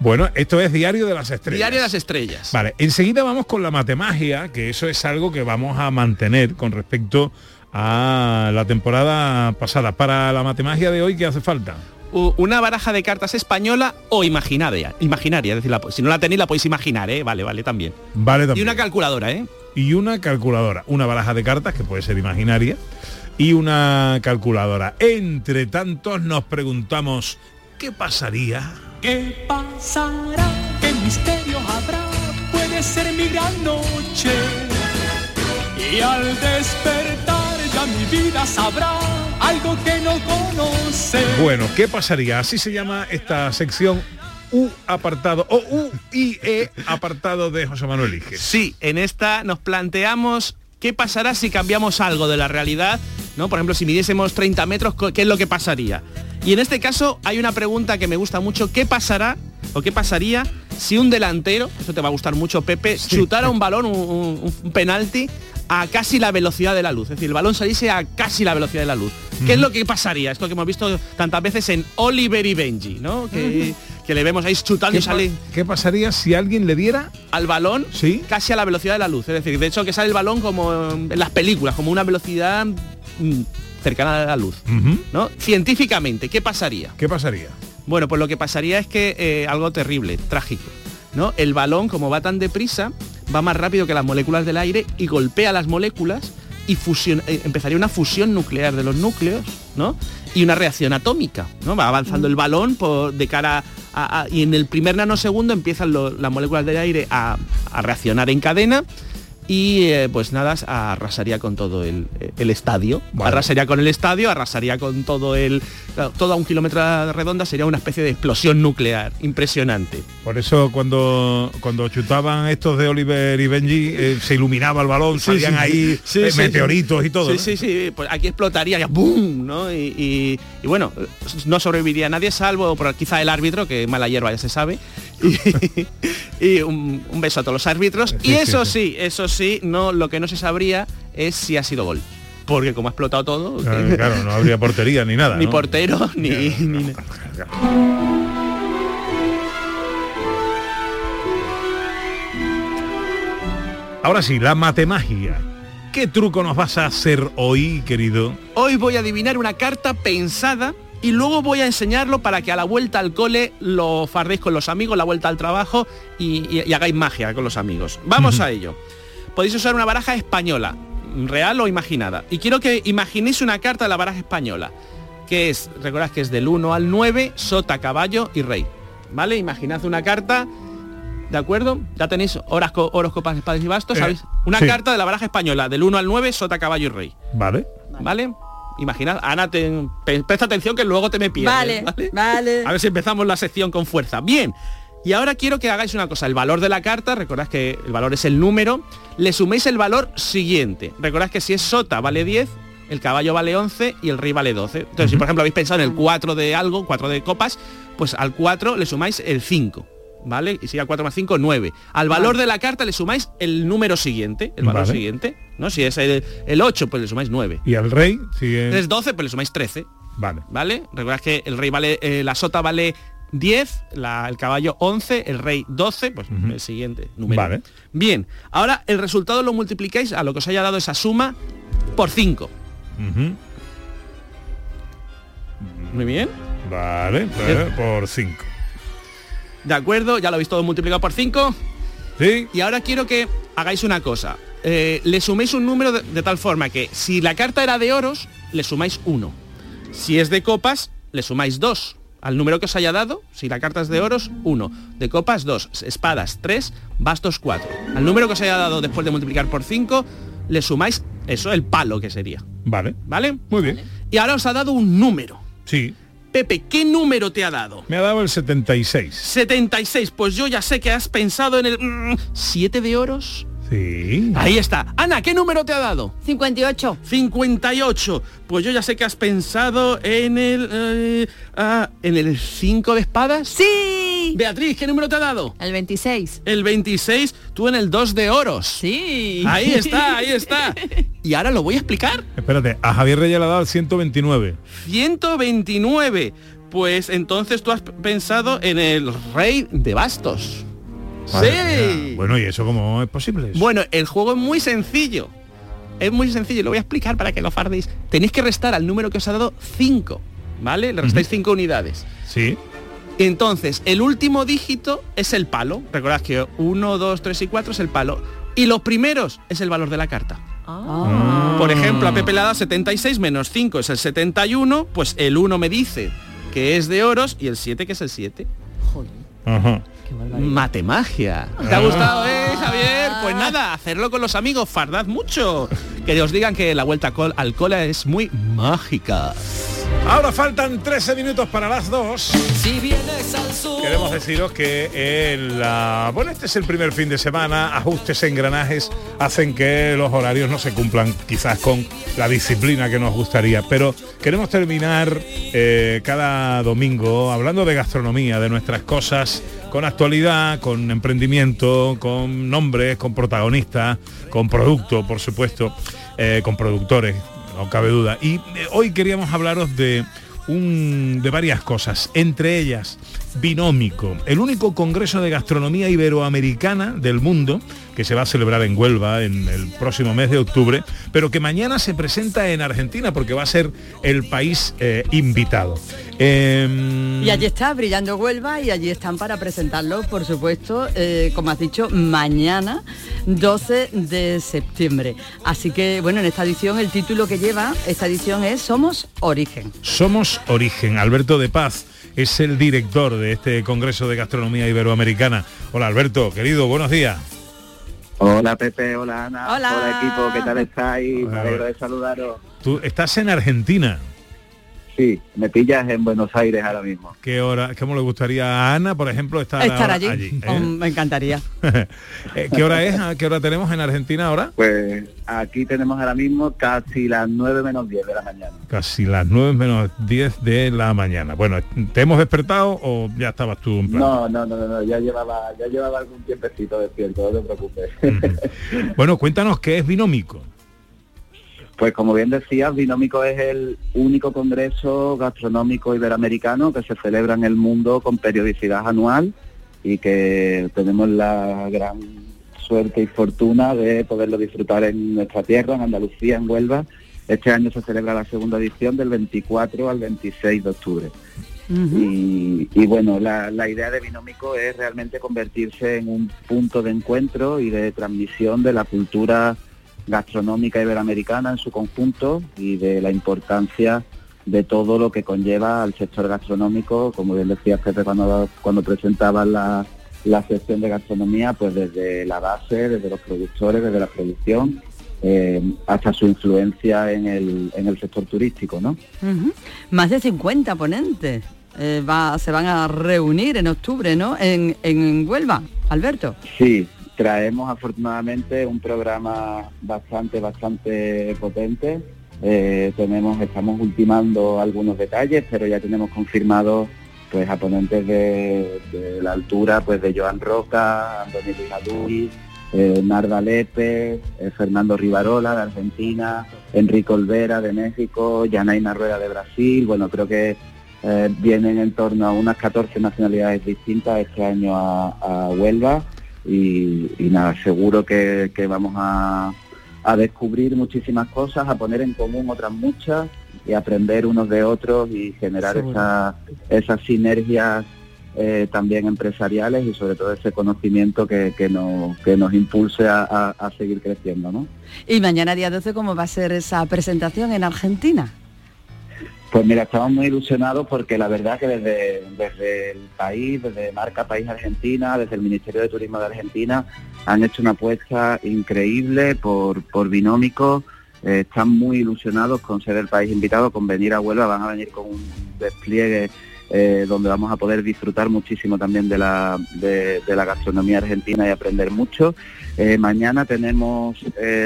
Speaker 3: Bueno, esto es Diario de las Estrellas.
Speaker 1: Diario de las estrellas.
Speaker 3: Vale, enseguida vamos con la matemagia, que eso es algo que vamos a mantener con respecto a la temporada pasada. Para la matemagia de hoy, ¿qué hace falta?
Speaker 1: Una baraja de cartas española o imaginaria. Imaginaria, es decir, la si no la tenéis la podéis imaginar, ¿eh? Vale, vale, también.
Speaker 3: Vale,
Speaker 1: Y
Speaker 3: también.
Speaker 1: una calculadora, ¿eh?
Speaker 3: y una calculadora, una baraja de cartas que puede ser imaginaria y una calculadora. Entre tantos nos preguntamos ¿qué pasaría?
Speaker 4: ¿Qué pasará? ¿Qué misterio habrá? Puede ser mi gran noche. Y al despertar ya mi vida sabrá algo que no conoce.
Speaker 3: Bueno, ¿qué pasaría? Así se llama esta sección U apartado o U I E apartado de José Manuel Iges.
Speaker 1: Sí, en esta nos planteamos qué pasará si cambiamos algo de la realidad, ¿no? Por ejemplo, si midiésemos 30 metros, ¿qué es lo que pasaría? Y en este caso hay una pregunta que me gusta mucho, ¿qué pasará o qué pasaría si un delantero, eso te va a gustar mucho Pepe, chutara un balón, un, un- un penalti a casi la velocidad de la luz? Es decir, el balón saliese a casi la velocidad de la luz. ¿Qué es lo que pasaría? Esto que hemos visto tantas veces en Oliver y Benji, ¿no? Que, que le vemos ahí chutando
Speaker 3: ¿Qué,
Speaker 1: y sale
Speaker 3: qué pasaría si alguien le diera
Speaker 1: al balón
Speaker 3: ¿Sí?
Speaker 1: casi a la velocidad de la luz. Es decir, de hecho que sale el balón como en las películas, como una velocidad mm, cercana a la luz. ¿no? Científicamente, ¿qué pasaría?
Speaker 3: ¿Qué pasaría?
Speaker 1: Bueno, pues lo que pasaría es que eh, algo terrible, trágico. ¿no? El balón, como va tan deprisa, va más rápido que las moléculas del aire y golpea las moléculas y fusión, eh, empezaría una fusión nuclear de los núcleos, ¿no? Y una reacción atómica, ¿no? Va avanzando el balón por, de cara a, a- y en el primer nanosegundo empiezan lo- las moléculas del aire a, a reaccionar en cadena y eh, pues nada, arrasaría con todo el, el estadio. Arrasaría con el estadio, arrasaría con todo el... Toda un kilómetro de redonda sería una especie de explosión nuclear impresionante.
Speaker 3: Por eso cuando cuando chutaban estos de Oliver y Benji eh, se iluminaba el balón,
Speaker 1: Sí,
Speaker 3: salían
Speaker 1: sí.
Speaker 3: ahí
Speaker 1: Sí,
Speaker 3: eh,
Speaker 1: sí,
Speaker 3: meteoritos
Speaker 1: sí.
Speaker 3: y todo.
Speaker 1: Sí,
Speaker 3: ¿no?
Speaker 1: sí, sí, pues aquí explotaría ya ¡boom! ¿no? Y, y- y bueno, no sobreviviría nadie salvo por quizá el árbitro, que mala hierba ya se sabe. Y, y un, un beso a todos los árbitros. y eso
Speaker 3: sí.
Speaker 1: sí, eso sí, no, lo que no se sabría es si ha sido gol. Porque como ha explotado todo,
Speaker 3: Claro, claro, no habría portería ni nada.
Speaker 1: ni
Speaker 3: ¿no?
Speaker 1: portero, ni, ni-
Speaker 3: Ahora sí, la matemagia. ¿Qué truco nos vas a hacer hoy, querido?
Speaker 1: Hoy voy a adivinar una carta pensada y luego voy a enseñarlo para que a la vuelta al cole lo fardéis con los amigos, la vuelta al trabajo y, y- y hagáis magia con los amigos. Vamos a ello. Podéis usar una baraja española, real o imaginada. Y quiero que imaginéis una carta de la baraja española, que es, recordad que es del 1 al 9, sota, caballo y rey. ¿Vale? Imaginad una carta, ¿de acuerdo? Ya tenéis horosco- horóscopas, espadas y bastos,
Speaker 3: Eh,
Speaker 1: ¿sabéis? Una
Speaker 3: sí.
Speaker 1: carta de la baraja española, del 1 al 9, sota, caballo y rey.
Speaker 3: Vale.
Speaker 1: ¿Vale? Imaginad, Ana, te- presta atención que luego te me pierdes.
Speaker 6: Vale, vale.
Speaker 1: A ver si empezamos la sección con fuerza. Bien. Y ahora quiero que hagáis una cosa. El valor de la carta, recordad que el valor es el número, le suméis el valor siguiente. Recordad que si es sota vale 10, el caballo vale 11 y el rey vale 12. Entonces, si por ejemplo habéis pensado en el 4 de algo, 4 de copas, pues al 4 le sumáis el 5. ¿Vale? Y si al 4 más 5, 9. Al valor de la carta le sumáis el número siguiente, el valor
Speaker 3: Vale.
Speaker 1: siguiente. ¿no? Si es el, el 8, pues le sumáis 9.
Speaker 3: Y al rey sigue...
Speaker 1: Si es 12, pues le sumáis 13.
Speaker 3: Vale.
Speaker 1: ¿Vale? Recordad que el rey vale, eh, la sota vale 10, la- el caballo 11, el rey 12, pues el siguiente número.
Speaker 3: Vale.
Speaker 1: Bien, ahora el resultado lo multiplicáis a lo que os haya dado esa suma por 5.
Speaker 3: Ujú.
Speaker 1: Muy bien.
Speaker 3: Vale, pues, por 5.
Speaker 1: De acuerdo, ya lo habéis todo multiplicado por 5.
Speaker 3: Sí.
Speaker 1: Y ahora quiero que hagáis una cosa. Eh, le suméis un número de, de tal forma que si la carta era de oros, le sumáis 1. Si es de copas, le sumáis 2. Al número que os haya dado, si la carta es de oros, 1. De copas, 2. Espadas, 3. Bastos, 4. Al número que os haya dado después de multiplicar por 5, le sumáis eso, el palo que sería.
Speaker 3: Vale.
Speaker 1: ¿Vale?
Speaker 3: Muy bien.
Speaker 1: Y ahora os ha dado un número.
Speaker 3: Sí.
Speaker 1: Pepe, ¿qué número te ha dado?
Speaker 3: Me ha dado el 76.
Speaker 1: 76. Pues yo ya sé que has pensado en el 7 de oros.
Speaker 3: Sí.
Speaker 1: Ahí está. Ana, ¿qué número te ha dado?
Speaker 6: 58.
Speaker 1: 58. Pues yo ya sé que has pensado en el... eh, ah, ¿En el 5 de espadas?
Speaker 6: Sí.
Speaker 1: Beatriz, ¿qué número te ha dado?
Speaker 8: El 26.
Speaker 1: El 26, tú en el 2 de oros.
Speaker 8: Sí.
Speaker 1: Ahí está, ahí está. Y ahora lo voy a explicar.
Speaker 3: Espérate, a Javier Reyes le ha dado el 129.
Speaker 1: 129. Pues entonces tú has pensado en el rey de bastos. Sí.
Speaker 3: Bueno, ¿y eso cómo es posible?
Speaker 1: Bueno, el juego es muy sencillo. Es muy sencillo, lo voy a explicar para que lo fardéis. Tenéis que restar al número que os ha dado 5, ¿vale? Le restáis 5 unidades.
Speaker 3: Sí.
Speaker 1: Entonces, el último dígito es el palo. Recordad que 1, 2, 3 y 4 es el palo. Y los primeros es el valor de la carta.
Speaker 3: Ah.
Speaker 1: Por ejemplo, a Pepe le ha dado 76 menos 5 es el 71, pues el 1 me dice que es de oros y el 7 que es el 7.
Speaker 3: Ajá.
Speaker 1: Matemagia. ¿Te ha gustado, eh, Javier? Pues nada, hacerlo con los amigos, fardad mucho. Que os digan que la vuelta al cole es muy mágica.
Speaker 3: Ahora faltan 13 minutos para las 2.
Speaker 4: Si vienes al sur.
Speaker 3: Queremos deciros que el, ah, bueno, este es el primer fin de semana, ajustes, engranajes hacen que los horarios no se cumplan quizás con la disciplina que nos gustaría, pero queremos terminar eh, cada domingo hablando de gastronomía, de nuestras cosas, con actualidad, con emprendimiento, con nombres, con protagonistas, con producto, por supuesto, eh, con productores, no cabe duda. Y eh, hoy queríamos hablaros de un, de varias cosas, entre ellas Binómico, el único congreso de gastronomía iberoamericana del mundo que se va a celebrar en Huelva en el próximo mes de octubre, pero que mañana se presenta en Argentina porque va a ser el país eh, invitado. Em,
Speaker 6: Y allí está, Brillando Huelva, y allí están para presentarlo, por supuesto, eh, como has dicho, mañana, 12 de septiembre. Así que, bueno, en esta edición, el título que lleva esta edición es Somos Origen.
Speaker 3: Somos Origen. Alberto de Paz es el director de este Congreso de Gastronomía Iberoamericana. Hola Alberto, querido, buenos días.
Speaker 20: Hola Pepe, hola Ana,
Speaker 6: Hola.
Speaker 20: equipo, ¿qué tal estáis? Me alegro de saludaros.
Speaker 3: Tú estás en Argentina.
Speaker 20: Sí, me pillas en Buenos Aires ahora mismo.
Speaker 3: ¿Qué hora, cómo le gustaría a Ana, por ejemplo, estar,
Speaker 6: Estar
Speaker 3: ahora
Speaker 6: allí.
Speaker 3: ¿eh?
Speaker 6: Oh, me encantaría.
Speaker 3: Eh, ¿Qué hora es? ¿A ¿Qué hora tenemos en Argentina ahora?
Speaker 20: Pues aquí tenemos ahora mismo casi las 9 menos 10 de la mañana.
Speaker 3: Casi las 9 menos 10 de la mañana. Bueno, ¿te hemos despertado o ya estabas tú en plan?
Speaker 20: No, no, no, no, no, ya llevaba, ya llevaba algún tiempecito despierto, no te preocupes.
Speaker 3: Bueno, cuéntanos qué es Binómico.
Speaker 20: Pues como bien decías, Binómico es el único congreso gastronómico iberoamericano que se celebra en el mundo con periodicidad anual y que tenemos la gran suerte y fortuna de poderlo disfrutar en nuestra tierra, en Andalucía, en Huelva. Este año se celebra la segunda edición del 24 al 26 de octubre. Y, y bueno, la, la idea de Binómico es realmente convertirse en un punto de encuentro y de transmisión de la cultura gastronómica iberoamericana en su conjunto y de la importancia de todo lo que conlleva al sector gastronómico, como bien decía Pepe cuando, cuando presentaba la, la sección de gastronomía, pues desde la base, desde los productores, desde la producción, eh, hasta su influencia en el, en el sector turístico, ¿no?
Speaker 6: Más de 50 ponentes eh, va- se van a reunir en octubre, ¿no? En, en Huelva, Alberto.
Speaker 20: Sí, traemos afortunadamente un programa bastante, bastante potente. Eh, tenemos, estamos ultimando algunos detalles, pero ya tenemos confirmados pues a ponentes de, la altura pues de Joan Roca, Antonio Luis eh, Narda Lepe, eh, Fernando Rivarola de Argentina, Enrique Olvera de México, Yanaina Rueda de Brasil. Bueno, creo que vienen en torno a unas 14 nacionalidades distintas este año a, a Huelva y, y nada, seguro que, que vamos a, a descubrir muchísimas cosas, a poner en común otras muchas y aprender unos de otros y generar esa- esas sinergias eh, también empresariales y sobre todo ese conocimiento que, que, nos, que nos impulse a, a- a seguir creciendo, ¿no?
Speaker 6: Y mañana día 12, ¿cómo va a ser esa presentación en Argentina?
Speaker 20: Pues mira, estamos muy ilusionados porque la verdad que desde, desde el país, desde Marca País Argentina, desde el Ministerio de Turismo de Argentina, han hecho una apuesta increíble por, por Binómico. Eh, están muy ilusionados con ser el país invitado, con venir a Huelva, van a venir con un despliegue eh, donde vamos a poder disfrutar muchísimo también de la, de, la gastronomía argentina y aprender mucho. Eh, mañana tenemos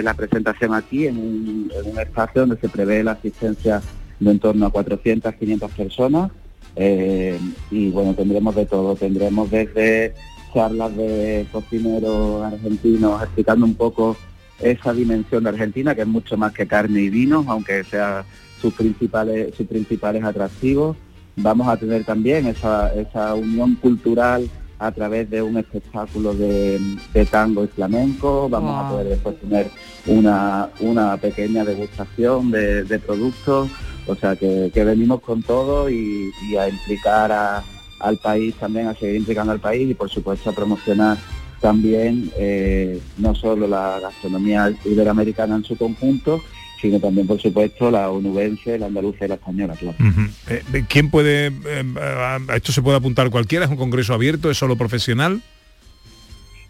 Speaker 20: la presentación aquí en un espacio donde se prevé la asistencia de en torno a 400, 500 personas. eh, y bueno, tendremos de todo. Tendremos desde charlas de cocineros argentinos explicando un poco esa dimensión de Argentina, que es mucho más que carne y vino, aunque sea sus principales, sus principales atractivos. Vamos a tener también esa, esa unión cultural a través de un espectáculo de, de tango y flamenco. Vamos a poder después tener una, una pequeña degustación de, de productos. O sea que, que venimos con todo y, y a implicar a- al país también, a seguir implicando al país y por supuesto a promocionar también eh, no solo la gastronomía iberoamericana en su conjunto, sino también por supuesto la onubense, la andaluza y la española, claro.
Speaker 3: Ujú. Eh, ¿Quién puede, eh, a a esto se puede apuntar cualquiera? ¿Es un congreso abierto? ¿Es solo profesional?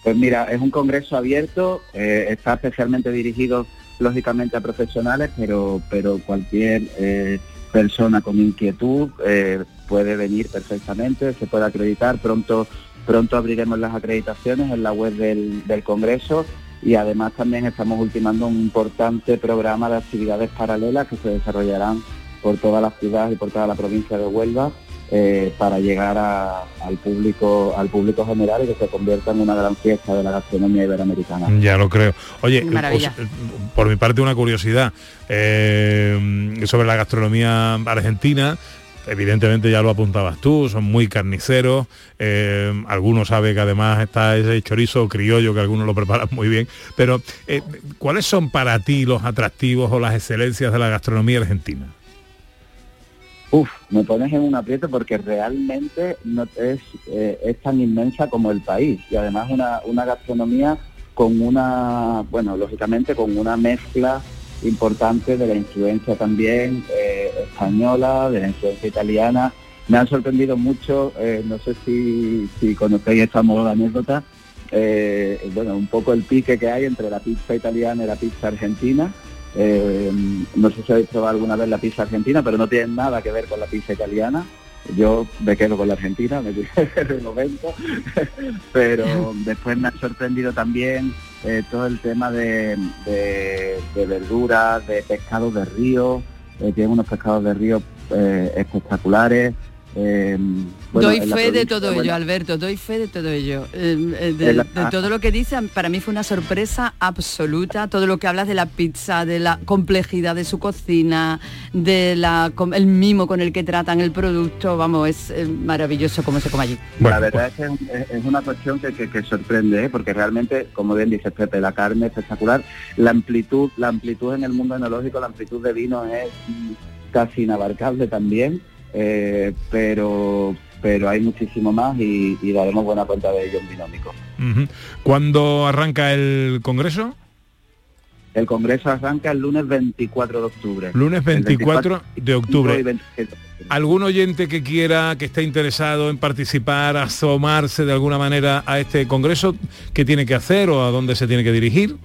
Speaker 20: Pues mira, es un congreso abierto, eh, está especialmente dirigido lógicamente a profesionales, pero, pero cualquier eh, persona con inquietud eh, puede venir perfectamente, se puede acreditar. Pronto, pronto abriremos las acreditaciones en la web del, del congreso y además también estamos ultimando un importante programa de actividades paralelas que se desarrollarán por toda la ciudad y por toda la provincia de Huelva eh, para llegar a- al público al público general y que se convierta en una gran fiesta de la gastronomía iberoamericana.
Speaker 3: Ya lo creo. Oye, os- eh, por mi parte una curiosidad eh, sobre la gastronomía argentina. Evidentemente ya lo apuntabas tú, son muy carniceros. eh, algunos sabe que además está ese chorizo criollo que algunos lo preparan muy bien. Pero, eh, ¿cuáles son para ti los atractivos o las excelencias de la gastronomía argentina?
Speaker 20: Uf, me pones en un aprieto porque realmente no es, eh, es tan inmensa como el país y además una, una gastronomía con una, bueno, lógicamente con una mezcla importante de la influencia también eh, española, de la influencia italiana. Me han sorprendido mucho, eh, no sé si, si conocéis esta moda anécdota, bueno, un poco el pique que hay entre la pizza italiana y la pizza argentina. Eh, no sé si habéis probado alguna vez la pizza argentina, pero no tiene nada que ver con la pizza italiana. Yo me quedo con la Argentina, me de momento, pero después me ha sorprendido también eh, todo el tema de, de- verduras, de pescados de río, eh, tienen unos pescados de río espectaculares. Bueno,
Speaker 6: doy fe de todo
Speaker 20: bueno,
Speaker 6: ello, Alberto, doy fe de todo ello. Eh, eh, de,
Speaker 20: En la-
Speaker 6: de todo lo que dice, para mí fue una sorpresa absoluta. Todo lo que hablas de la pizza, de la complejidad de su cocina, de la com- el mimo con el que tratan el producto, vamos, es eh, maravilloso cómo se come allí.
Speaker 20: la verdad es que es, una cuestión que, que- que sorprende, ¿eh? porque realmente, como bien dice Pepe, la carne es espectacular, la amplitud, la amplitud en el mundo enológico, la amplitud de vinos es casi inabarcable también, eh, pero pero hay muchísimo más y, y daremos buena cuenta de ello en Binómico.
Speaker 3: ¿Cuándo arranca el Congreso?
Speaker 20: El Congreso arranca el lunes 24 de octubre.
Speaker 3: Lunes
Speaker 20: El
Speaker 3: 24 de octubre.
Speaker 20: y 27.
Speaker 3: ¿Algún oyente que quiera, que esté interesado en participar, asomarse de alguna manera a este Congreso, qué tiene que hacer o a dónde se tiene que dirigir?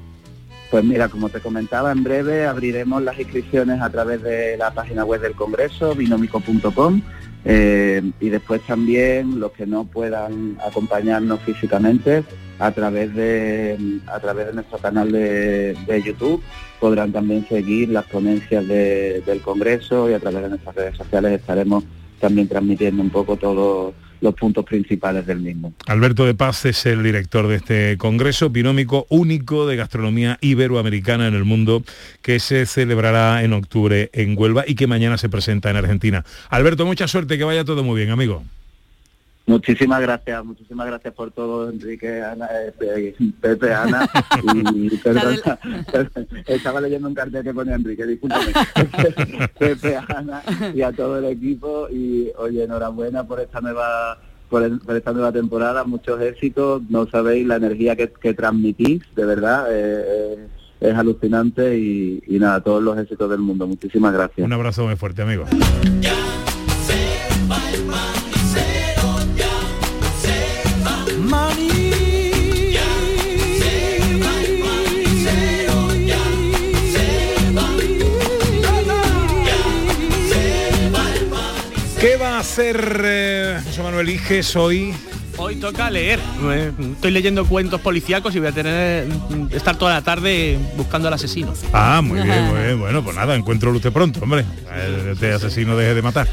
Speaker 20: Pues mira, como te comentaba, en breve abriremos las inscripciones a través de la página web del Congreso, binomico.com, eh, y después también los que no puedan acompañarnos físicamente a través de a través de nuestro canal de, de YouTube podrán también seguir las ponencias de- del Congreso y a través de nuestras redes sociales estaremos también transmitiendo un poco todos los puntos principales del mismo.
Speaker 3: Alberto de Paz es el director de este Congreso binómico único de gastronomía iberoamericana en el mundo que se celebrará en octubre en Huelva y que mañana se presenta en Argentina. Alberto, mucha suerte, que vaya todo muy bien, amigo.
Speaker 20: Muchísimas gracias, muchísimas gracias por todo, Enrique, Ana, eh, Pe- Pepe, Ana, y perdona, estaba leyendo un cartel que pone Enrique, discúlpame, Pepe, Ana, y a todo el equipo, y oye, enhorabuena por esta nueva por, el- por esta nueva temporada, muchos éxitos, no sabéis la energía que, que transmitís, de verdad, eh, eh, es alucinante y, y nada, todos los éxitos del mundo, muchísimas gracias.
Speaker 3: Un abrazo muy fuerte, amigo. ¿Qué va a hacer eh, José Manuel Iges hoy?
Speaker 1: Hoy toca leer. Eh, Estoy leyendo cuentos policíacos y voy a tener estar toda la tarde buscando al asesino.
Speaker 3: Ah, muy bien, muy bien. Bueno, pues nada, encuentro usted pronto, hombre. Este asesino deje de matar.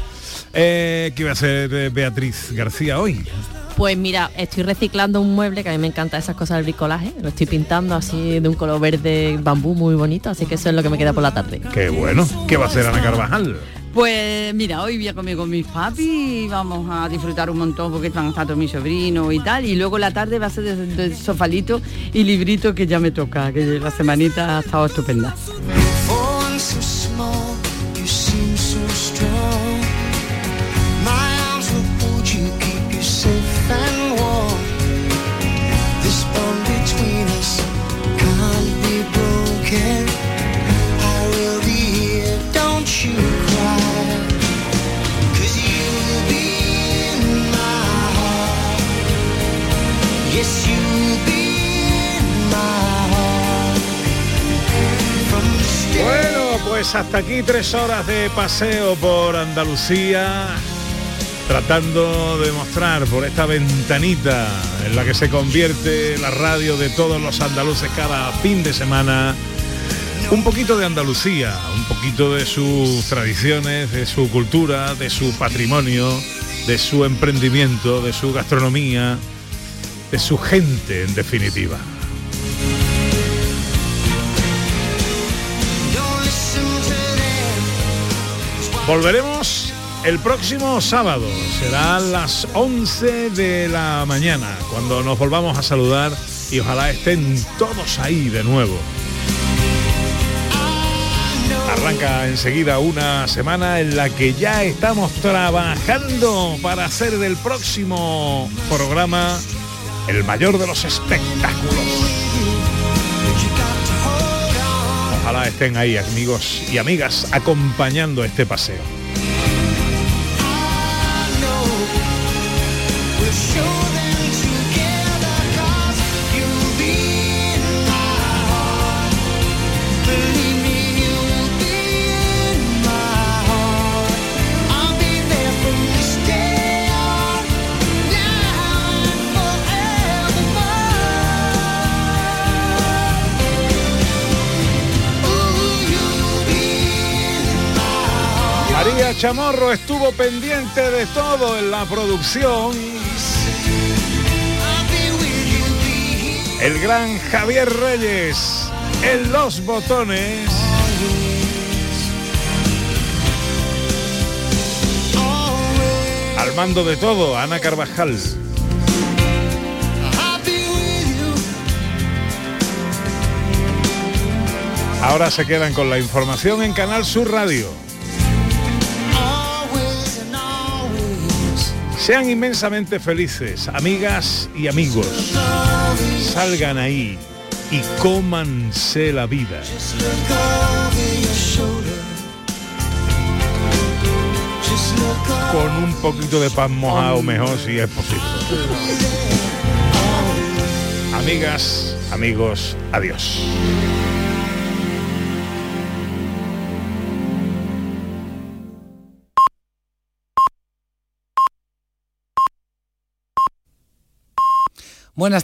Speaker 3: Eh, ¿Qué va a hacer eh, Beatriz García hoy?
Speaker 8: Pues mira, estoy reciclando un mueble, que a mí me encanta esas cosas del bricolaje. Lo estoy pintando así de un color verde bambú muy bonito, así que eso es lo que me queda por la tarde.
Speaker 3: Qué bueno. ¿Qué va a hacer Ana Carvajal?
Speaker 6: Pues mira, hoy voy a comer con mis papi y vamos a disfrutar un montón porque van a estar todos mis sobrinos y tal. Y luego la tarde va a ser de, de sofalito y librito que ya me toca, que la semanita ha estado estupenda.
Speaker 3: Pues hasta aquí tres horas de paseo por Andalucía, tratando de mostrar por esta ventanita en la que se convierte la radio de todos los andaluces cada fin de semana. Un poquito de Andalucía, un poquito de sus tradiciones, de su cultura, de su patrimonio, de su emprendimiento, de su gastronomía, de su gente en definitiva. Volveremos el próximo sábado. Será las 11 de la mañana cuando nos volvamos a saludar y ojalá estén todos ahí de nuevo. Arranca enseguida una semana en la que ya estamos trabajando para hacer del próximo programa el mayor de los espectáculos. Estén ahí amigos y amigas acompañando este paseo. Chamorro estuvo pendiente de todo en la producción. El gran Javier Reyes en los botones. Al mando de todo, Ana Carvajal. Ahora se quedan con la información en Canal Sur Radio. Sean inmensamente felices, amigas y amigos. Salgan ahí y cómanse la vida. Con un poquito de pan mojado mejor si es posible. Amigas, amigos, adiós.
Speaker 21: Buenas tardes.